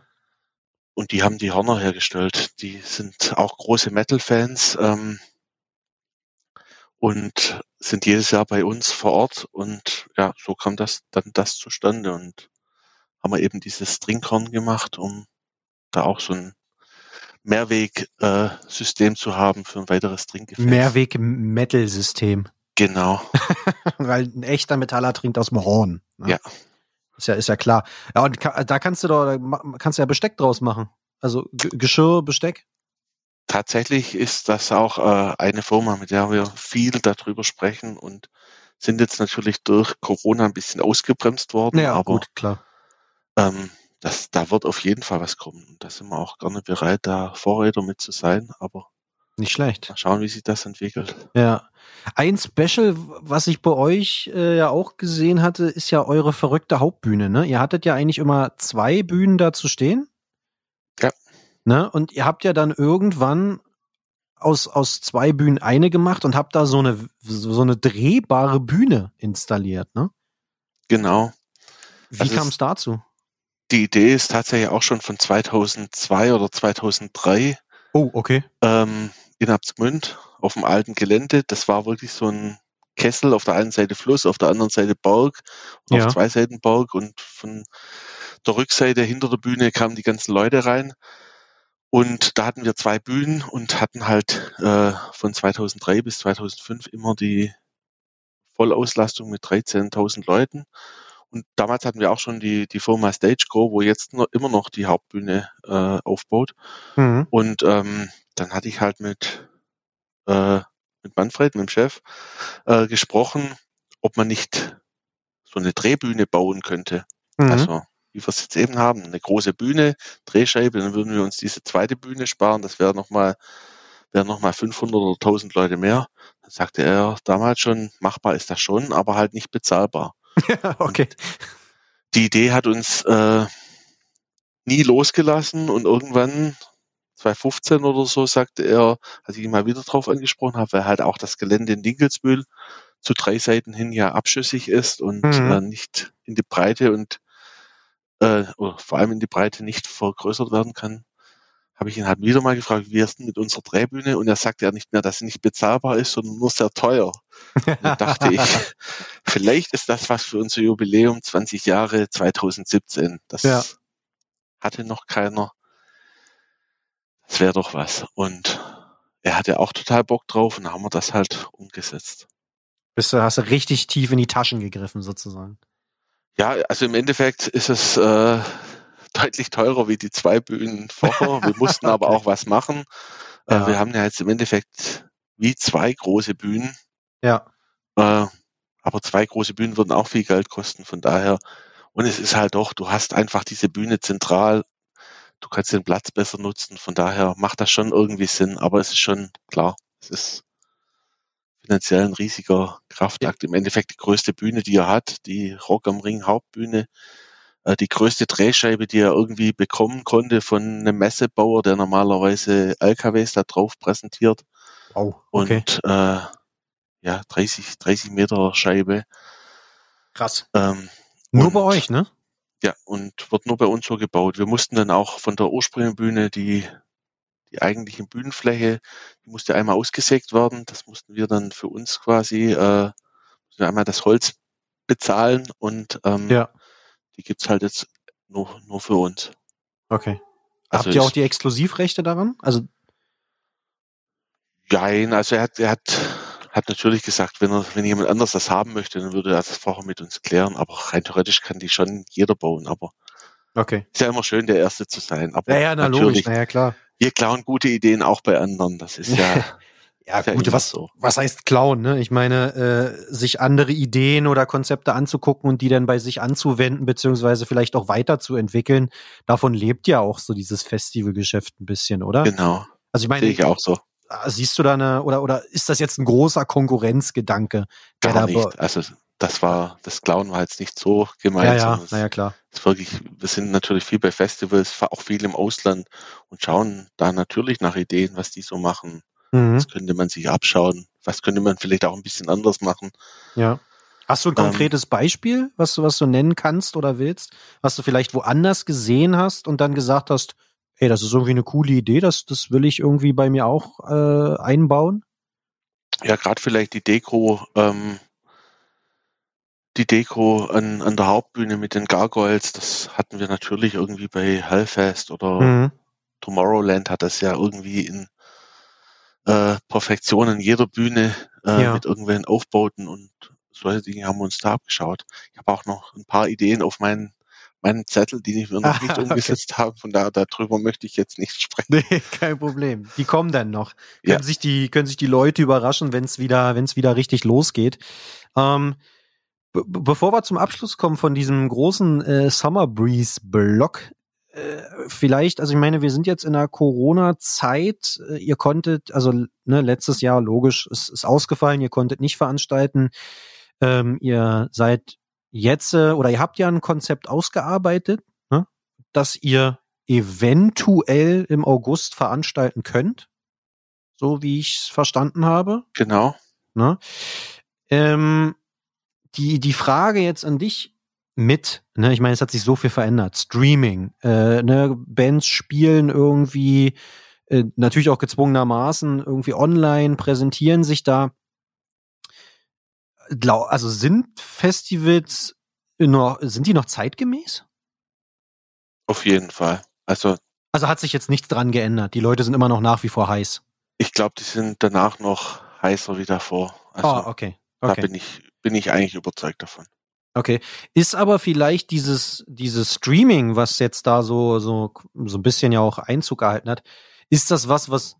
und die haben die Hörner hergestellt. Die sind auch große Metal-Fans ähm, und sind jedes Jahr bei uns vor Ort und ja, so kam das dann das zustande und haben wir eben dieses Trinkhorn gemacht, um da auch so ein Mehrweg-System zu haben für ein weiteres Trinkgefäß. Mehrweg-Metal-System. Genau. (laughs) Weil ein echter Metaller trinkt aus dem Horn. ne? Ja. Ist ja, ist ja klar. Ja, und ka- da kannst du doch, kannst du ja Besteck draus machen. Also Geschirr, Besteck. Tatsächlich ist das auch äh, eine Firma, mit der wir viel darüber sprechen und sind jetzt natürlich durch Corona ein bisschen ausgebremst worden, Ja, aber gut, klar. ähm, das, da wird auf jeden Fall was kommen. Und da sind wir auch gerne bereit, da Vorräder mit zu sein, aber Nicht schlecht. mal schauen, wie sich das entwickelt. Ja. Ein Special, was ich bei euch äh, ja auch gesehen hatte, ist ja eure verrückte Hauptbühne. Ne? Ihr hattet ja eigentlich immer zwei Bühnen da zu stehen. Ne? Und ihr habt ja dann irgendwann aus, aus zwei Bühnen eine gemacht und habt da so eine, so eine drehbare Bühne installiert. Ne? Genau. Wie Also kam es dazu? Die Idee ist tatsächlich auch schon von 2002 oder 2003 Oh, okay. ähm, in Abtsgmünd auf dem alten Gelände. Das war wirklich so ein Kessel, auf der einen Seite Fluss, auf der anderen Seite Berg, Ja. auf zwei Seiten Berg und von der Rückseite hinter der Bühne kamen die ganzen Leute rein. Und da hatten wir zwei Bühnen und hatten halt äh, von 2003 bis 2005 immer die Vollauslastung mit 13.000 Leuten. Und damals hatten wir auch schon die, die Firma Stageco, wo jetzt noch, immer noch die Hauptbühne äh, aufbaut. Mhm. Und ähm, dann hatte ich halt mit, äh, mit Manfred, mit dem Chef, äh, gesprochen, ob man nicht so eine Drehbühne bauen könnte. Mhm. Also wie wir es jetzt eben haben, eine große Bühne, Drehscheibe, dann würden wir uns diese zweite Bühne sparen. Das wäre nochmal wären noch mal 500 oder 1000 Leute mehr. Dann sagte er damals schon, machbar ist das schon, aber halt nicht bezahlbar. (laughs) okay. Die Idee hat uns äh, nie losgelassen und irgendwann 2015 oder so sagte er, als ich ihn mal wieder drauf angesprochen habe, weil halt auch das Gelände in Dinkelsbühl zu drei Seiten hin ja abschüssig ist und Mhm. äh, nicht in die Breite und äh, oder vor allem in die Breite nicht vergrößert werden kann, habe ich ihn halt wieder mal gefragt, wie ist denn mit unserer Drehbühne? Und er sagte ja nicht mehr, dass sie nicht bezahlbar ist, sondern nur sehr teuer. Und dann dachte ich, (laughs) (laughs) vielleicht ist das was für unser Jubiläum 20 Jahre 2017. Das Ja. hatte noch keiner. Das wäre doch was. Und er hatte auch total Bock drauf und haben wir das halt umgesetzt. Bist du, hast du richtig tief in die Taschen gegriffen, sozusagen. Ja, also im Endeffekt ist es äh, deutlich teurer wie die zwei Bühnen vorher. (laughs) Wir mussten aber auch was machen. Äh, Ja. wir haben ja jetzt im Endeffekt wie zwei große Bühnen. Ja. Äh, aber zwei große Bühnen würden auch viel Geld kosten. Von daher, und es ist halt doch, du hast einfach diese Bühne zentral. Du kannst den Platz besser nutzen. Von daher macht das schon irgendwie Sinn. Aber es ist schon klar, es ist finanziell ein riesiger Kraftakt. Im Endeffekt die größte Bühne, die er hat, die Rock am Ring Hauptbühne, äh, die größte Drehscheibe, die er irgendwie bekommen konnte von einem Messebauer, der normalerweise LKWs da drauf präsentiert. Wow. Okay. Und äh, ja, 30, 30 Meter Scheibe. Krass. Ähm, Nur und- bei euch, ne? Ja, und wird nur bei uns so gebaut. Wir mussten dann auch von der ursprünglichen Bühne die, die eigentliche Bühnenfläche, die musste einmal ausgesägt werden. Das mussten wir dann für uns quasi, äh, einmal das Holz bezahlen und ähm, Ja, die gibt's halt jetzt nur, nur für uns. okay. Also Habt ihr auch die Exklusivrechte daran? Also, Nein, also er hat, er hat, hat natürlich gesagt, wenn er, wenn jemand anders das haben möchte, dann würde er das vorher mit uns klären. Aber rein theoretisch kann die schon jeder bauen. Aber okay. ist ja immer schön, der Erste zu sein. Aber Ja, ja, na logisch, natürlich, na ja, klar. Wir klauen gute Ideen auch bei anderen. Das ist ja, (laughs) Ja, ja gut, was, so. was heißt klauen, ne? Ich meine, äh, sich andere Ideen oder Konzepte anzugucken und die dann bei sich anzuwenden, beziehungsweise vielleicht auch weiterzuentwickeln, davon lebt ja auch so dieses Festivalgeschäft ein bisschen, oder? Genau, Also ich meine, sehe ich auch so. ah, siehst du da eine, oder, oder ist das jetzt ein großer Konkurrenzgedanke? Gar nicht. Also das war, das Klauen war jetzt nicht so gemeint. Ja, ja, es naja, klar. ist wirklich, wir sind natürlich viel bei Festivals, auch viel im Ausland und schauen da natürlich nach Ideen, was die so machen. Mhm, Was könnte man sich abschauen? Was könnte man vielleicht auch ein bisschen anders machen? ja. Hast du ein Ähm, konkretes Beispiel, was du, was du nennen kannst oder willst, was du vielleicht woanders gesehen hast und dann gesagt hast, hey, das ist irgendwie eine coole Idee, das, das will ich irgendwie bei mir auch äh, einbauen? Ja, gerade vielleicht die Deko, ähm, die Deko an, an der Hauptbühne mit den Gargoyles, das hatten wir natürlich irgendwie bei Hellfest oder Mhm. Tomorrowland hat das ja irgendwie in äh, Perfektion in jeder Bühne äh, Ja. mit irgendwelchen Aufbauten und solche Dinge haben wir uns da abgeschaut. Ich habe auch noch ein paar Ideen auf meinen meinen Zettel, die wir noch nicht Ah, (laughs) okay. umgesetzt haben. Von daher darüber möchte ich jetzt nicht sprechen. Nee, kein Problem. Die kommen dann noch. Ja. Können sich die, können sich die Leute überraschen, wenn es wieder, wenn es wieder richtig losgeht. Ähm, be bevor wir zum Abschluss kommen von diesem großen äh, Summer Breeze Block, äh, vielleicht, also ich meine, wir sind jetzt in der Corona-Zeit. Äh, ihr konntet, also ne, letztes Jahr logisch, es ist ausgefallen. Ihr konntet nicht veranstalten. Ähm, ihr seid jetzt äh, oder ihr habt ja ein Konzept ausgearbeitet, ne, dass ihr eventuell im August veranstalten könnt, so wie ich es verstanden habe. Genau. Ne? Ähm, die, die Frage jetzt an dich mit, ne, ich meine, es hat sich so viel verändert. Streaming, äh, ne, Bands spielen irgendwie, äh, natürlich auch gezwungenermaßen irgendwie online, präsentieren sich da. Glau also sind Festivals noch, sind die noch zeitgemäß? Auf jeden Fall. Also Also hat sich jetzt nichts dran geändert. Die Leute sind immer noch nach wie vor heiß. ich glaube, die sind danach noch heißer wie davor. Also Ah, okay. da Okay. bin ich, bin ich eigentlich überzeugt davon. Okay. Ist aber vielleicht dieses, dieses Streaming, was jetzt da so, so, so ein bisschen ja auch Einzug gehalten hat, ist das was, was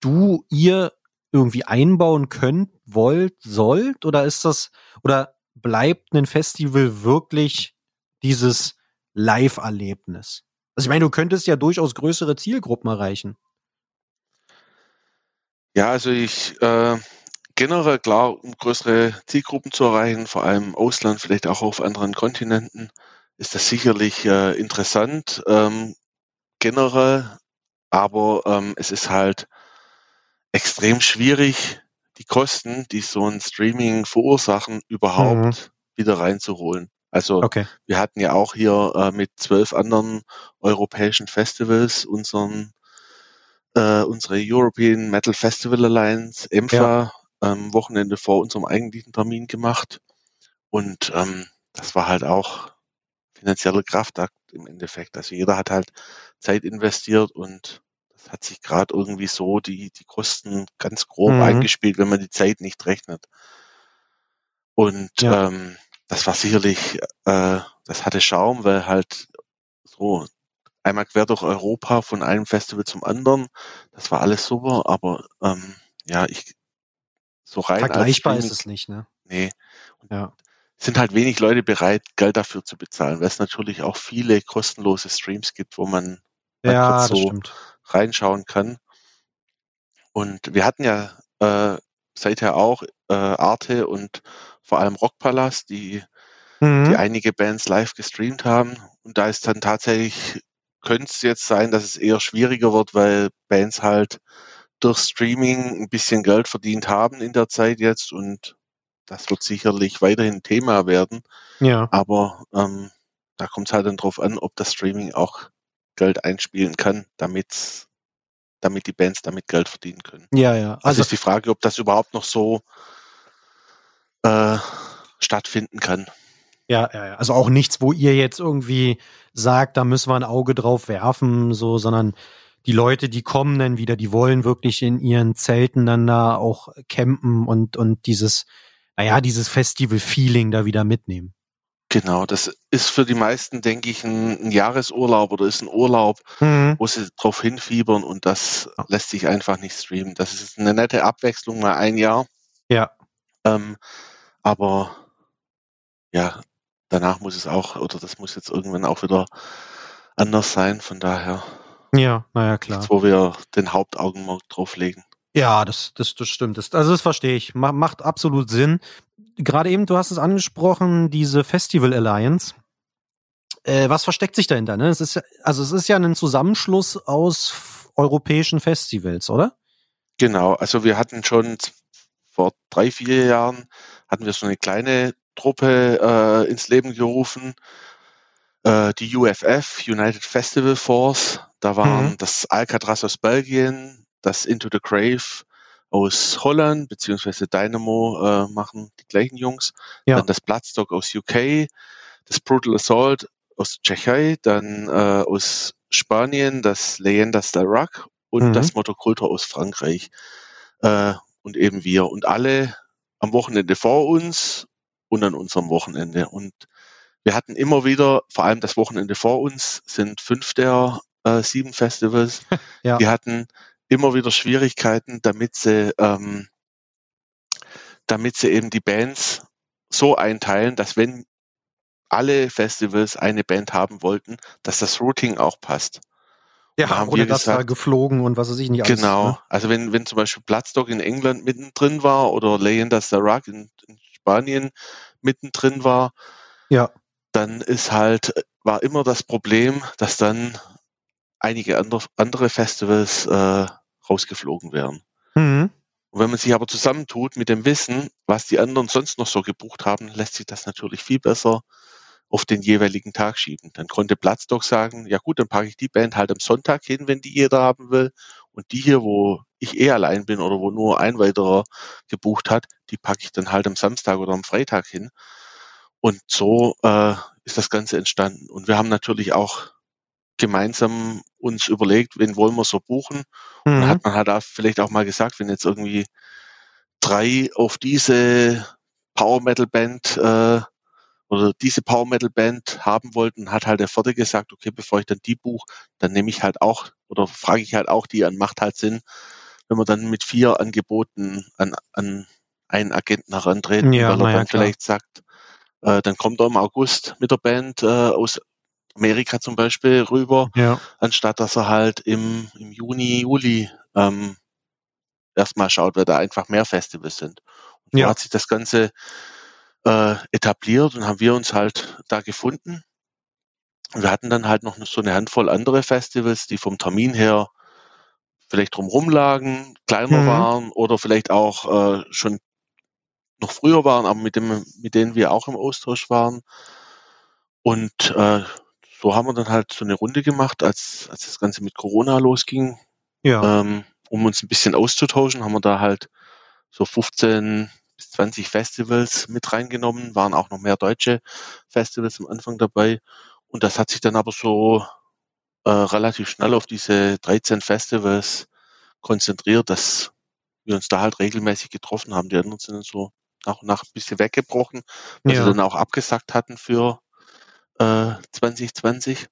du ihr irgendwie einbauen könnt, wollt, sollt? Oder ist das, oder bleibt ein Festival wirklich dieses Live-Erlebnis? Also ich meine, du könntest ja durchaus größere Zielgruppen erreichen. Ja, also ich äh, generell klar, um größere Zielgruppen zu erreichen, vor allem im Ausland, vielleicht auch auf anderen Kontinenten, ist das sicherlich äh, interessant ähm, generell, aber ähm, es ist halt extrem schwierig, die Kosten, die so ein Streaming verursachen, überhaupt wieder reinzuholen. Also Okay. wir hatten ja auch hier äh, mit zwölf anderen europäischen Festivals unseren äh, unsere European Metal Festival Alliance, EMFA, ähm, Wochenende vor unserem eigentlichen Termin gemacht. Und ähm, das war halt auch finanzieller Kraftakt im Endeffekt. Also jeder hat halt Zeit investiert und das hat sich gerade irgendwie so die, die Kosten ganz grob Mhm. eingespielt, wenn man die Zeit nicht rechnet. Und Ja. ähm, das war sicherlich, äh, das hatte Schaum, weil halt so einmal quer durch Europa von einem Festival zum anderen, das war alles super, aber ähm, ja, ich so rein Vergleichbar ist Streaming- es nicht, ne? Nee. Und Ja. sind halt wenig Leute bereit, Geld dafür zu bezahlen, weil es natürlich auch viele kostenlose Streams gibt, wo man mal Ja, so stimmt. reinschauen kann. Und wir hatten ja äh, seither auch äh, Arte und vor allem Rockpalast, die, die Mhm. einige Bands live gestreamt haben. Und da ist dann tatsächlich, könnte es jetzt sein, dass es eher schwieriger wird, weil Bands halt durch Streaming ein bisschen Geld verdient haben in der Zeit jetzt und das wird sicherlich weiterhin Thema werden. Ja. Aber ähm, da kommt es halt dann drauf an, ob das Streaming auch Geld einspielen kann, damit damit die Bands damit Geld verdienen können. Ja, ja. Also, Also, ist die Frage, ob das überhaupt noch so äh, stattfinden kann. ja, ja, ja. Also auch nichts, wo ihr jetzt irgendwie sagt, da müssen wir ein Auge drauf werfen, so, sondern die Leute, die kommen dann wieder, die wollen wirklich in ihren Zelten dann da auch campen und, und dieses, naja, dieses Festival-Feeling da wieder mitnehmen. Genau, das ist für die meisten, denke ich, ein, ein Jahresurlaub oder ist ein Urlaub, Mhm. wo sie drauf hinfiebern und das lässt sich einfach nicht streamen. Das ist eine nette Abwechslung mal ein Jahr. Ja. Ähm, aber ja, danach muss es auch, oder das muss jetzt irgendwann auch wieder anders sein. Von daher, Ja, naja, klar. jetzt, wo wir den Hauptaugenmerk drauf legen. Ja, das, das, das stimmt. Das, also das verstehe ich. Ma- Macht absolut Sinn. Gerade eben, du hast es angesprochen, diese Festival Alliance. Äh, was versteckt sich dahinter? Ne? Es ist, ja- also es ist ja ein Zusammenschluss aus europäischen Festivals, oder? Genau, also wir hatten schon vor drei, vier Jahren hatten wir so eine kleine Truppe äh, ins Leben gerufen, äh, die UFF, United Festival Force. Da waren Mhm. das Alcatraz aus Belgien, das Into the Grave aus Holland, beziehungsweise Dynamo äh, machen die gleichen Jungs. Ja. Dann das Bloodstock aus UK, das Brutal Assault aus Tschechei, dann äh, aus Spanien das Leyendas del Rock und Mhm. das Motocultor aus Frankreich. Äh, und eben wir. Und alle am Wochenende vor uns und an unserem Wochenende. Und wir hatten immer wieder, vor allem das Wochenende vor uns, sind fünf der äh, sieben Festivals. (laughs) Ja. Die hatten immer wieder Schwierigkeiten, damit sie, ähm, damit sie eben die Bands so einteilen, dass wenn alle Festivals eine Band haben wollten, dass das Routing auch passt. da Ja, haben oder wir das da gesagt- geflogen und was weiß ich nicht alles. Genau. Ne? Also wenn, wenn zum Beispiel Bloodstock in England mittendrin war oder Leyendas the Rock in, in Spanien mittendrin war, Ja. Dann ist halt, war immer das Problem, dass dann einige andere, andere Festivals äh, rausgeflogen wären. Mhm. Und wenn man sich aber zusammentut mit dem Wissen, was die anderen sonst noch so gebucht haben, lässt sich das natürlich viel besser auf den jeweiligen Tag schieben. Dann konnte Bloodstock sagen, ja gut, dann packe ich die Band halt am Sonntag hin, wenn die jeder haben will. Und die hier, wo ich eh allein bin oder wo nur ein weiterer gebucht hat, die packe ich dann halt am Samstag oder am Freitag hin. Und so äh, ist das Ganze entstanden. Und wir haben natürlich auch gemeinsam uns überlegt, wen wollen wir so buchen. Und Mhm. hat man halt auch vielleicht auch mal gesagt, wenn jetzt irgendwie drei auf diese Power Metal Band äh, oder diese Power Metal Band haben wollten, hat halt der vierte gesagt, okay, bevor ich dann die buche, dann nehme ich halt auch oder frage ich halt auch die an, macht halt Sinn, wenn wir dann mit vier Angeboten an, an einen Agenten herantreten, Ja, weil er ja, dann klar. vielleicht sagt, äh, dann kommt er im August mit der Band äh, aus Amerika zum Beispiel rüber Ja. anstatt dass er halt im, im Juni, Juli ähm, erstmal schaut, wer da einfach mehr Festivals sind. Und so Ja. hat sich das Ganze äh, etabliert und haben wir uns halt da gefunden. Und wir hatten dann halt noch so eine Handvoll andere Festivals, die vom Termin her vielleicht drumrum lagen, kleiner Mhm. waren oder vielleicht auch äh, schon noch früher waren, aber mit, dem, mit denen wir auch im Austausch waren. Und äh, so haben wir dann halt so eine Runde gemacht, als, als das Ganze mit Corona losging, Ja. ähm, um uns ein bisschen auszutauschen, haben wir da halt so 15 bis 20 Festivals mit reingenommen, waren auch noch mehr deutsche Festivals am Anfang dabei. Und das hat sich dann aber so äh, relativ schnell auf diese 13 Festivals konzentriert, dass wir uns da halt regelmäßig getroffen haben. Die anderen sind dann so nach und nach ein bisschen weggebrochen, weil Ja. sie dann auch abgesagt hatten für äh, 2020.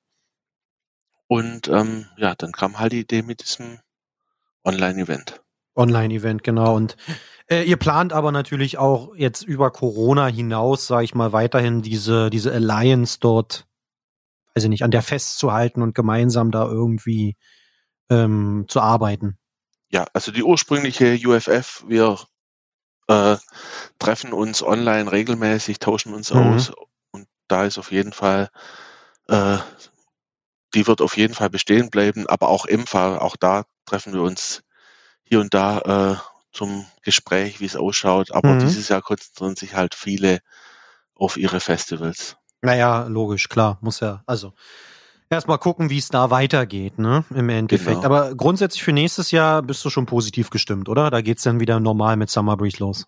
Und ähm, ja, dann kam halt die Idee mit diesem Online-Event. Online-Event, genau. Und äh, ihr plant aber natürlich auch jetzt über Corona hinaus, sage ich mal, weiterhin diese, diese Alliance dort, weiß ich nicht, an der festzuhalten und gemeinsam da irgendwie ähm, zu arbeiten. Ja, also die ursprüngliche UFF, wir äh, treffen uns online regelmäßig, tauschen uns Mhm. aus und da ist auf jeden Fall, äh, die wird auf jeden Fall bestehen bleiben, aber auch EMFA, auch da treffen wir uns hier und da äh, zum Gespräch, wie es ausschaut, aber Mhm. dieses Jahr konzentrieren sich halt viele auf ihre Festivals. Naja, logisch, klar, muss ja, also Erstmal gucken, wie es da weitergeht, ne? Im Endeffekt. Genau. Aber grundsätzlich für nächstes Jahr bist du schon positiv gestimmt, oder? Da geht's dann wieder normal mit Summer Breeze los.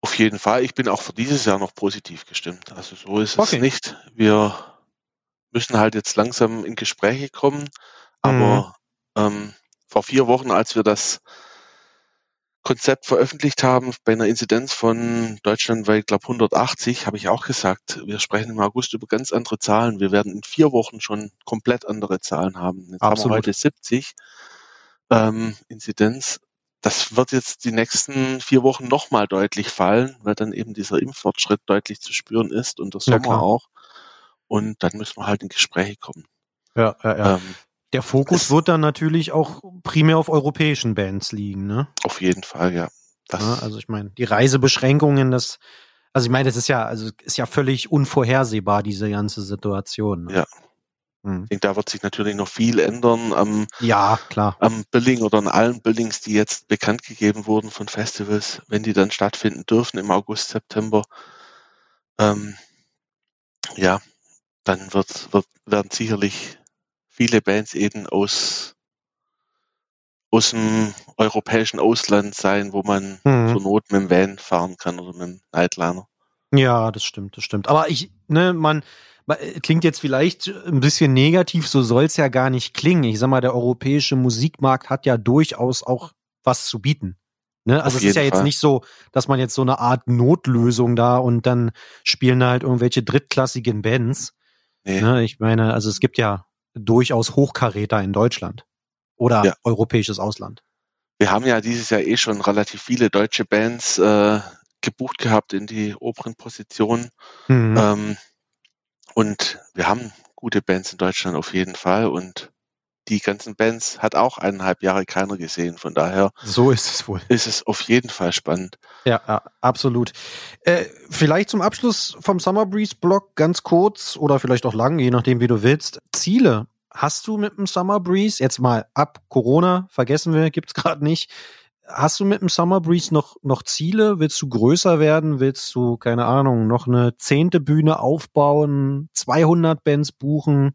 Auf jeden Fall. Ich bin auch für dieses Jahr noch positiv gestimmt. Also so ist es Okay. nicht. Wir müssen halt jetzt langsam in Gespräche kommen. Aber ähm, vor vier Wochen, als wir das Konzept veröffentlicht haben, bei einer Inzidenz von deutschlandweit, glaube 180, habe ich auch gesagt, wir sprechen im August über ganz andere Zahlen. Wir werden in vier Wochen schon komplett andere Zahlen haben. Jetzt haben Absolut. wir heute 70 ähm, Inzidenz. Das wird jetzt die nächsten vier Wochen nochmal deutlich fallen, weil dann eben dieser Impffortschritt deutlich zu spüren ist und der Ja, Sommer klar. auch. Und dann müssen wir halt in Gespräche kommen. Ja, ja, ja. Ähm, Der Fokus es- wird dann natürlich auch primär auf europäischen Bands liegen, ne? auf jeden Fall, ja. Ja, also ich meine, die Reisebeschränkungen, das, also ich meine, das ist ja, also ist ja völlig unvorhersehbar, diese ganze Situation. Ne? Ja. Hm. ich denke, da wird sich natürlich noch viel ändern am, Ja, klar. am Billing oder an allen Billings, die jetzt bekannt gegeben wurden von Festivals, wenn die dann stattfinden dürfen im August, September. Ähm, ja, dann wird, wird, werden sicherlich viele Bands eben aus, aus dem europäischen Ausland sein, wo man Mhm. zur Not mit dem Van fahren kann oder mit dem Nightliner. Ja, das stimmt, das stimmt. Aber ich, ne, man, klingt jetzt vielleicht ein bisschen negativ, so soll's ja gar nicht klingen. Ich sag mal, der europäische Musikmarkt hat ja durchaus auch was zu bieten. Ne? Also Auf es ist ja jeden jetzt Fall. nicht so, dass man jetzt so eine Art Notlösung da und dann spielen da halt irgendwelche drittklassigen Bands. Nee, Ne? Ich meine, also es gibt ja durchaus Hochkaräter in Deutschland oder Ja. europäisches Ausland. Wir haben ja dieses Jahr eh schon relativ viele deutsche Bands äh, gebucht gehabt in die oberen Positionen. Mhm. Ähm, und wir haben gute Bands in Deutschland auf jeden Fall. Und die ganzen Bands hat auch eineinhalb Jahre keiner gesehen. Von daher So ist es wohl. ist es auf jeden Fall spannend. Ja, ja absolut. Äh, vielleicht zum Abschluss vom Summer Breeze Blog ganz kurz oder vielleicht auch lang, je nachdem, wie du willst. Ziele hast du mit dem Summer Breeze jetzt mal ab Corona, vergessen wir, gibt's gerade nicht. Hast du mit dem Summer Breeze noch, noch Ziele? Willst du größer werden? Willst du, keine Ahnung, noch eine zehnte Bühne aufbauen, 200 Bands buchen?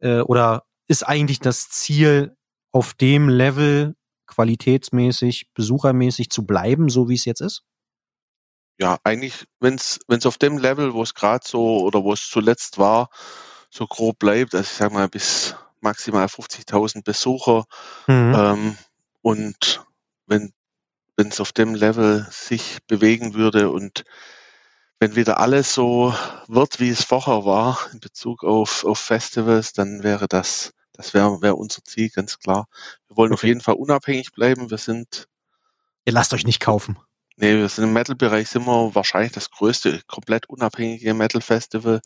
Äh, oder ist eigentlich das Ziel, auf dem Level qualitätsmäßig, besuchermäßig zu bleiben, so wie es jetzt ist? Ja, eigentlich, wenn es auf dem Level, wo es gerade so oder wo es zuletzt war, so grob bleibt, also ich sag mal bis maximal 50.000 Besucher, Mhm. Ähm, und wenn wenn es auf dem Level sich bewegen würde und wenn wieder alles so wird, wie es vorher war in Bezug auf, auf Festivals, dann wäre das, das wäre wär unser Ziel, ganz klar. Wir wollen auf Okay. jeden Fall unabhängig bleiben. Wir sind, Ihr lasst euch nicht kaufen. nee, wir sind im Metal-Bereich sind wir wahrscheinlich das größte, komplett unabhängige Metal-Festival.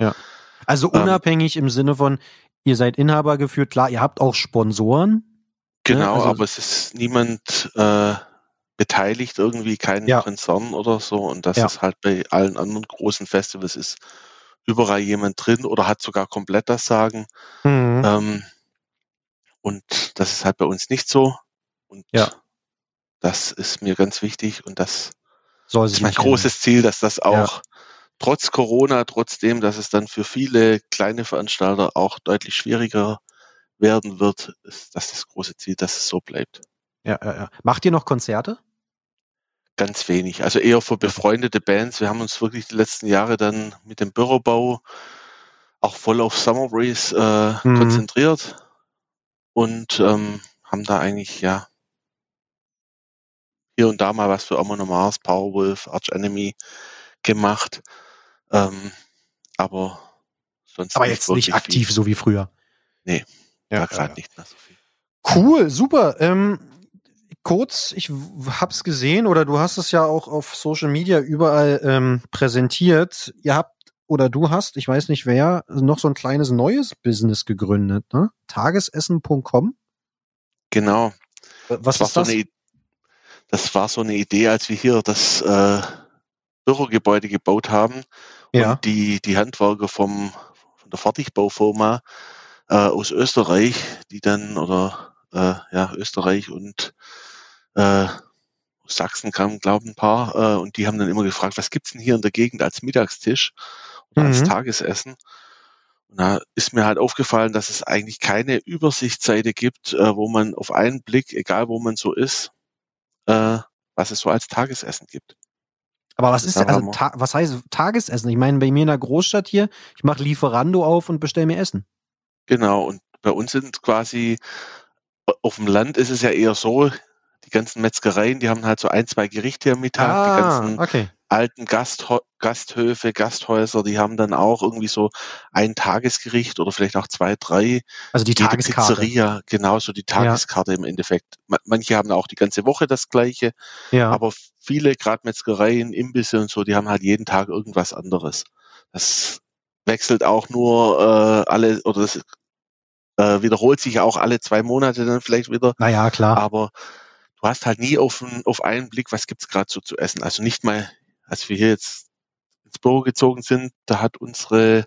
Also Ähm. unabhängig im Sinne von, ihr seid Inhaber geführt, klar, ihr habt auch Sponsoren. Genau, also- aber es ist niemand äh, beteiligt, irgendwie kein Ja. Konzern oder so. Und das Ja. ist halt bei allen anderen großen Festivals ist überall jemand drin oder hat sogar komplett das Sagen. Mhm. Ähm, und das ist halt bei uns nicht so. Und Ja. das ist mir ganz wichtig und das Soll ist mein großes Ziel, dass das Ja. auch trotz Corona, trotzdem, dass es dann für viele kleine Veranstalter auch deutlich schwieriger werden wird, ist das das große Ziel, dass es so bleibt. Ja, ja, ja. Macht ihr noch Konzerte? Ganz wenig. Also eher für befreundete Bands. Wir haben uns wirklich die letzten Jahre dann mit dem Bürobau auch voll auf Summer Breeze äh, Mhm. konzentriert und ähm, haben da eigentlich ja hier und da mal was für Amon Mars, Powerwolf, Arch Enemy gemacht. Ähm, aber sonst Aber jetzt nicht aktiv viel. so wie früher. Nee, ja, da gerade ja. nicht mehr so viel. Cool, super. Ähm, kurz, ich hab's gesehen oder du hast es ja auch auf Social Media überall ähm, präsentiert. Ihr habt oder du hast, ich weiß nicht wer, noch so ein kleines neues Business gegründet, ne? Tagesessen.com. Genau. Was das war ist so das? eine, I- das war so eine Idee, als wir hier das äh, Bürogebäude gebaut haben Ja. und die, die Handwerker vom, von der Fertigbaufirma äh, aus Österreich, die dann, oder äh, ja, Österreich und äh, Sachsen kamen, glaube ich, ein paar, äh, und die haben dann immer gefragt, was gibt's denn hier in der Gegend als Mittagstisch oder als Mhm. Tagesessen? Und da ist mir halt aufgefallen, dass es eigentlich keine Übersichtsseite gibt, äh, wo man auf einen Blick, egal wo man so ist, äh, was es so als Tagesessen gibt. Aber was ist, also, was heißt Tagesessen? Ich meine, bei mir in der Großstadt hier, ich mache Lieferando auf und bestelle mir Essen. Genau, und bei uns sind quasi, auf dem Land ist es ja eher so, die ganzen Metzgereien, die haben halt so ein, zwei Gerichte am Mittag, ah, die ganzen okay alten Gastho Gasthöfe, Gasthäuser, die haben dann auch irgendwie so ein Tagesgericht oder vielleicht auch zwei, drei. Also die Tageskarte. Pizzeria, genauso die Tageskarte ja. im Endeffekt. Manche haben auch die ganze Woche das gleiche, ja. aber viele Gradmetzgereien, Imbisse und so, die haben halt jeden Tag irgendwas anderes. Das wechselt auch nur äh, alle oder das äh, wiederholt sich auch alle zwei Monate dann vielleicht wieder. Naja, klar. Aber du hast halt nie auf, auf einen Blick, was gibt's gerade so zu essen. Also nicht mal als wir hier jetzt ins Büro gezogen sind, da hat unsere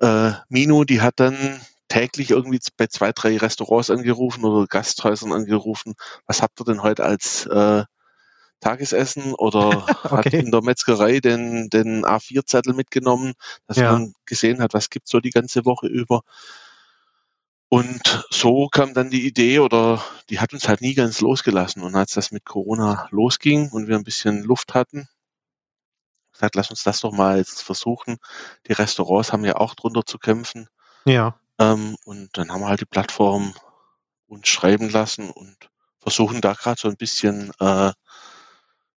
äh, Minu, die hat dann täglich irgendwie bei zwei, drei Restaurants angerufen oder Gasthäusern angerufen, was habt ihr denn heute als äh, Tagesessen oder (laughs) okay. hat in der Metzgerei den, den A4-Zettel mitgenommen, dass ja. man gesehen hat, was gibt's so die ganze Woche über. Und so kam dann die Idee oder die hat uns halt nie ganz losgelassen. Und als das mit Corona losging und wir ein bisschen Luft hatten, gesagt, lass uns das doch mal jetzt versuchen. Die Restaurants haben ja auch drunter zu kämpfen. Ja. Ähm, und dann haben wir halt die Plattform uns schreiben lassen und versuchen da gerade so ein bisschen äh,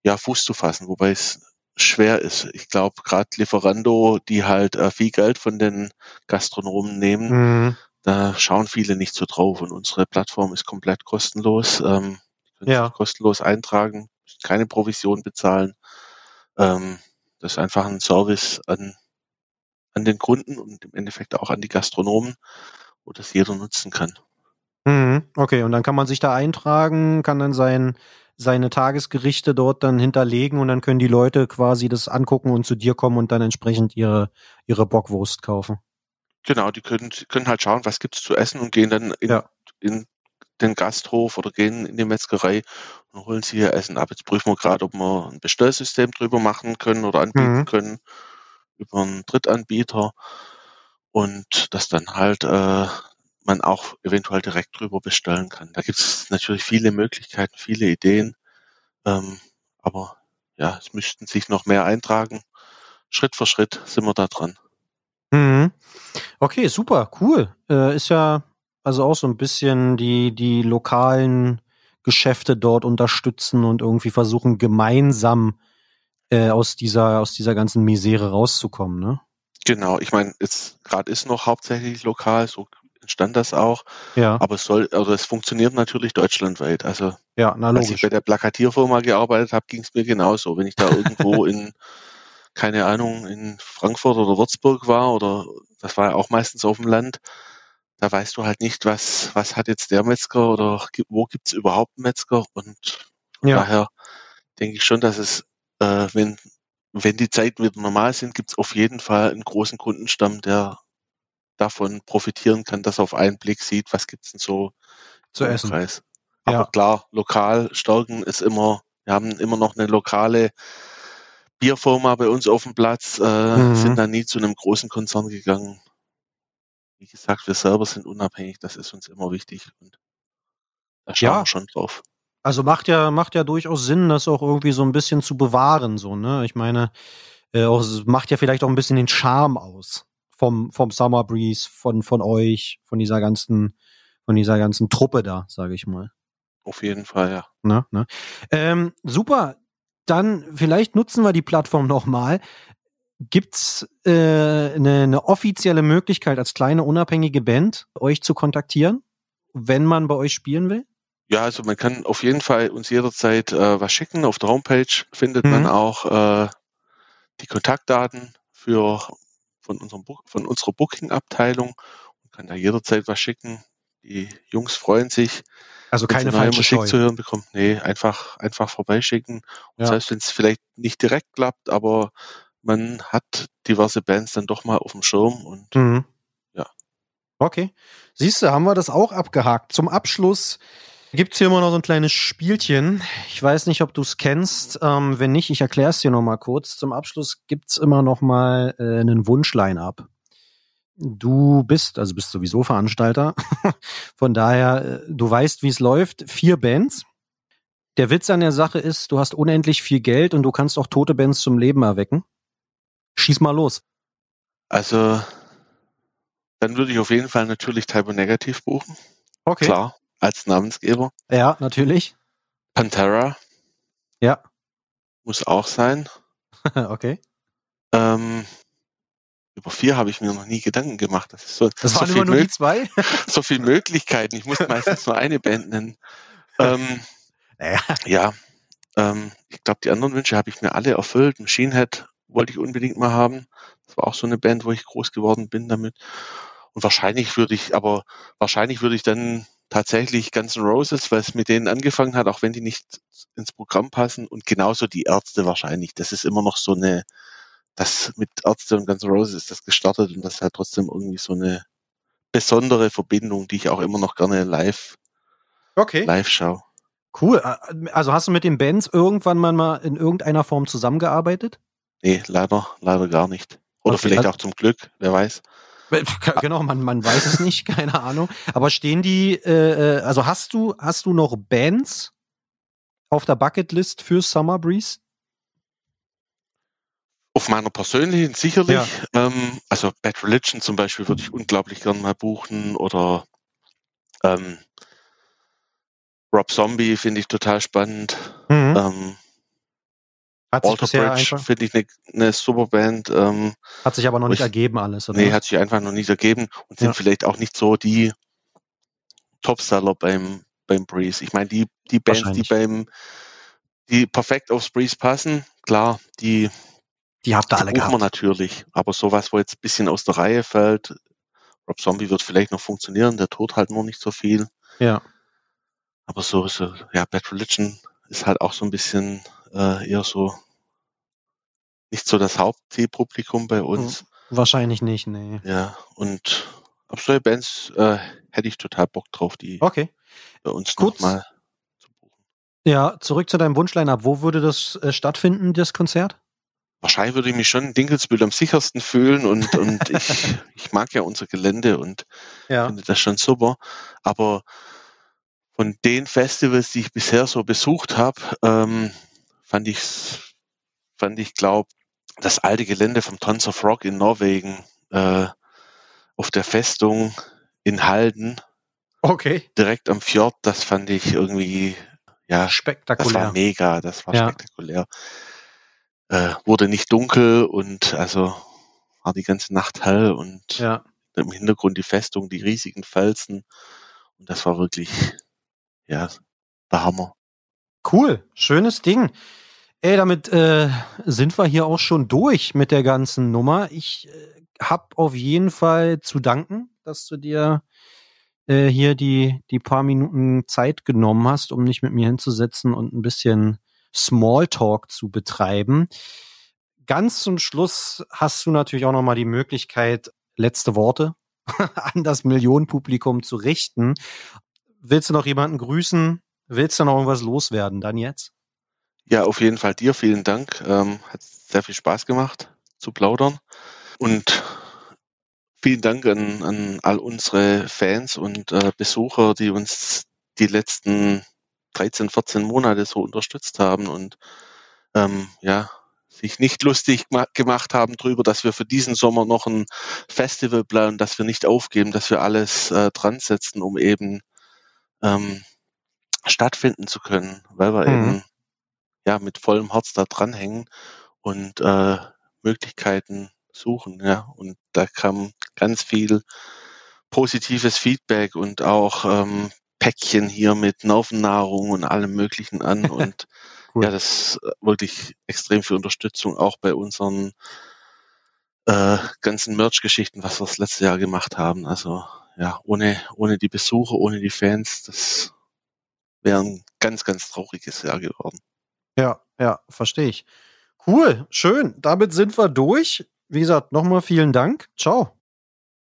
ja Fuß zu fassen, wobei es schwer ist. Ich glaube, gerade Lieferando, die halt äh, viel Geld von den Gastronomen nehmen, mhm. da schauen viele nicht so drauf. Und unsere Plattform ist komplett kostenlos. Ähm, können ja. kostenlos eintragen, keine Provision bezahlen. Ähm, das ist einfach ein Service an, an den Kunden und im Endeffekt auch an die Gastronomen, wo das jeder nutzen kann. Mhm, okay, und dann kann man sich da eintragen, kann dann sein, seine Tagesgerichte dort dann hinterlegen und dann können die Leute quasi das angucken und zu dir kommen und dann entsprechend ihre, ihre Bockwurst kaufen. Genau, die können, können halt schauen, was gibt's zu essen und gehen dann in, ja. in den Gasthof oder gehen in die Metzgerei und holen sie ihr Essen ab. Jetzt prüfen wir gerade, ob wir ein Bestellsystem drüber machen können oder anbieten mhm. können über einen Drittanbieter und dass dann halt äh, man auch eventuell direkt drüber bestellen kann. Da gibt es natürlich viele Möglichkeiten, viele Ideen, ähm, aber ja, es müssten sich noch mehr eintragen. Schritt für Schritt sind wir da dran. Mhm. Okay, super, cool. Äh, ist ja also auch so ein bisschen die, die lokalen Geschäfte dort unterstützen und irgendwie versuchen, gemeinsam äh, aus dieser, aus dieser ganzen Misere rauszukommen, ne? Genau, ich meine, jetzt gerade ist noch hauptsächlich lokal, so entstand das auch. Ja. Aber es soll, oder es funktioniert natürlich deutschlandweit. Also ja, na als ich bei der Plakatierfirma gearbeitet habe, ging es mir genauso. Wenn ich da irgendwo (laughs) in, keine Ahnung, in Frankfurt oder Würzburg war, oder das war ja auch meistens auf dem Land, da weißt du halt nicht, was, was hat jetzt der Metzger oder wo gibt's überhaupt einen Metzger und ja. daher denke ich schon, dass es, äh, wenn, wenn die Zeiten wieder normal sind, gibt's auf jeden Fall einen großen Kundenstamm, der davon profitieren kann, dass er auf einen Blick sieht, was gibt's denn so zu essen. Preis. Aber ja. klar, lokal stärken ist immer, wir haben immer noch eine lokale Bierfirma bei uns auf dem Platz, äh, mhm. sind da nie zu einem großen Konzern gegangen wie gesagt, wir selber sind unabhängig, das ist uns immer wichtig und da schauen ja. wir schon drauf. Also macht ja, macht ja durchaus Sinn, das auch irgendwie so ein bisschen zu bewahren, so, ne? Ich meine, äh, auch, macht ja vielleicht auch ein bisschen den Charme aus vom, vom Summer Breeze, von, von euch, von dieser ganzen, von dieser ganzen Truppe da, sage ich mal. Auf jeden Fall, ja. Ne, ne? Ähm, super. Dann vielleicht nutzen wir die Plattform nochmal. Gibt's äh, eine, eine offizielle Möglichkeit als kleine unabhängige Band euch zu kontaktieren, wenn man bei euch spielen will? Ja, also man kann auf jeden Fall uns jederzeit äh, was schicken. Auf der Homepage findet mhm. man auch äh, die Kontaktdaten für von unserem von unserer Booking-Abteilung und kann da jederzeit was schicken. Die Jungs freuen sich. Also keine falsche Musik Scheu. zu hören bekommt. Nee, einfach einfach vorbeischicken. Und ja. selbst wenn es vielleicht nicht direkt klappt, aber man hat diverse Bands dann doch mal auf dem Schirm und mhm. ja. Okay. Siehst du, haben wir das auch abgehakt. Zum Abschluss gibt es hier immer noch so ein kleines Spielchen. Ich weiß nicht, ob du es kennst. Ähm, wenn nicht, ich erkläre es dir noch mal kurz. Zum Abschluss gibt es immer noch mal äh, einen Wunschline-Up. du bist, also bist sowieso Veranstalter. (laughs) Von daher, äh, du weißt, wie es läuft. Vier Bands. Der Witz an der Sache ist, du hast unendlich viel Geld und du kannst auch tote Bands zum Leben erwecken. Schieß mal los. Also, dann würde ich auf jeden Fall natürlich Typo Negativ buchen. Okay. Klar, als Namensgeber. Ja, natürlich. Pantera Ja. muss auch sein. (laughs) okay. Ähm, über vier habe ich mir noch nie Gedanken gemacht. Das, ist so, Das so waren immer nur die zwei. (laughs) so viele Möglichkeiten. Ich muss meistens nur eine Band nennen. (laughs) Ähm, Naja. ja, ähm, ich glaube, die anderen Wünsche habe ich mir alle erfüllt. Machine Head wollte ich unbedingt mal haben. Das war auch so eine Band, wo ich groß geworden bin damit. Und wahrscheinlich würde ich, aber wahrscheinlich würde ich dann tatsächlich Guns N' Roses, weil es mit denen angefangen hat, auch wenn die nicht ins Programm passen und genauso die Ärzte wahrscheinlich. Das ist immer noch so eine, das mit Ärzte und Guns N' Roses ist das gestartet und das ist halt trotzdem irgendwie so eine besondere Verbindung, die ich auch immer noch gerne live, Okay. live schaue. Cool. Also hast du mit den Bands irgendwann mal mal in irgendeiner Form zusammengearbeitet? Nee, leider, leider gar nicht. Oder Okay, vielleicht also- auch zum Glück, wer weiß. Genau, man, man weiß es nicht, (laughs) keine Ahnung. Aber stehen die, äh, äh, also hast du, hast du noch Bands auf der Bucketlist für Summer Breeze? Auf meiner persönlichen sicherlich. Ähm, also Bad Religion zum Beispiel würde ich unglaublich gern mal buchen oder ähm, Rob Zombie finde ich total spannend. Mhm. Ähm, Hat sich Walter bisher Bridge finde ich eine ne super Band. Ähm, hat sich aber noch nicht ich- ergeben alles, oder? nee, hat sich einfach noch nicht ergeben und sind Ja. vielleicht auch nicht so die Topseller beim, beim Breeze. Ich meine, die, die Bands, die beim, die perfekt aufs Breeze passen, klar, die, die habt ihr die alle gehabt. natürlich. Aber sowas, wo jetzt ein bisschen aus der Reihe fällt, Rob Zombie wird vielleicht noch funktionieren, der tut halt nur nicht so viel. Ja. Aber so, so ja, Bad Religion ist halt auch so ein bisschen äh, eher so nicht so das Hauptzielpublikum bei uns. Wahrscheinlich nicht, nee. Ja, und auf solche Bands äh, hätte ich total Bock drauf, die Okay. bei uns Kurz- nochmal zu buchen. Ja, zurück zu deinem Wunschline ab. Wo würde das äh, stattfinden, das Konzert? Wahrscheinlich würde ich mich schon in Dinkelsbühl am sichersten fühlen und, und ich, (laughs) ich mag ja unser Gelände und Ja. finde das schon super. Aber von den Festivals, die ich bisher so besucht habe, ähm, fand ich, fand ich, glaube das alte Gelände vom Tons of Rock in Norwegen äh, auf der Festung in Halden, Okay. direkt am Fjord, das fand ich irgendwie, ja, das war Spektakulär. mega, das war Ja. spektakulär. Äh, wurde nicht dunkel und also war die ganze Nacht hell und Ja. im Hintergrund die Festung, die riesigen Felsen. Und das war wirklich, ja, der Hammer. Cool, schönes Ding. Ey, damit äh, sind wir hier auch schon durch mit der ganzen Nummer. Ich äh, hab auf jeden Fall zu danken, dass du dir äh, hier die, die paar Minuten Zeit genommen hast, um dich mit mir hinzusetzen und ein bisschen Smalltalk zu betreiben. Ganz zum Schluss hast du natürlich auch nochmal die Möglichkeit, letzte Worte (laughs) an das Millionenpublikum zu richten. Willst du noch jemanden grüßen? Willst du noch irgendwas loswerden? Dann jetzt? Ja, auf jeden Fall dir vielen Dank. Ähm, hat sehr viel Spaß gemacht zu plaudern. Und vielen Dank an, an all unsere Fans und äh, Besucher, die uns die letzten 13, 14 Monate so unterstützt haben und ähm, ja, sich nicht lustig gema- gemacht haben drüber, dass wir für diesen Sommer noch ein Festival planen, dass wir nicht aufgeben, dass wir alles äh, dran setzen, um eben ähm, stattfinden zu können, weil wir Mhm. eben ja mit vollem Herz da dranhängen und äh, Möglichkeiten suchen, ja. Und da kam ganz viel positives Feedback und auch ähm, Päckchen hier mit Nervennahrung und allem Möglichen an (laughs) und Cool. ja, das ist wirklich extrem viel Unterstützung auch bei unseren äh, ganzen Merch-Geschichten, was wir das letzte Jahr gemacht haben. Also ja, ohne ohne die Besucher, ohne die Fans, das wäre ein ganz ganz trauriges Jahr geworden. Ja, ja, verstehe ich. Cool, schön. Damit sind wir durch. Wie gesagt, nochmal vielen Dank. Ciao.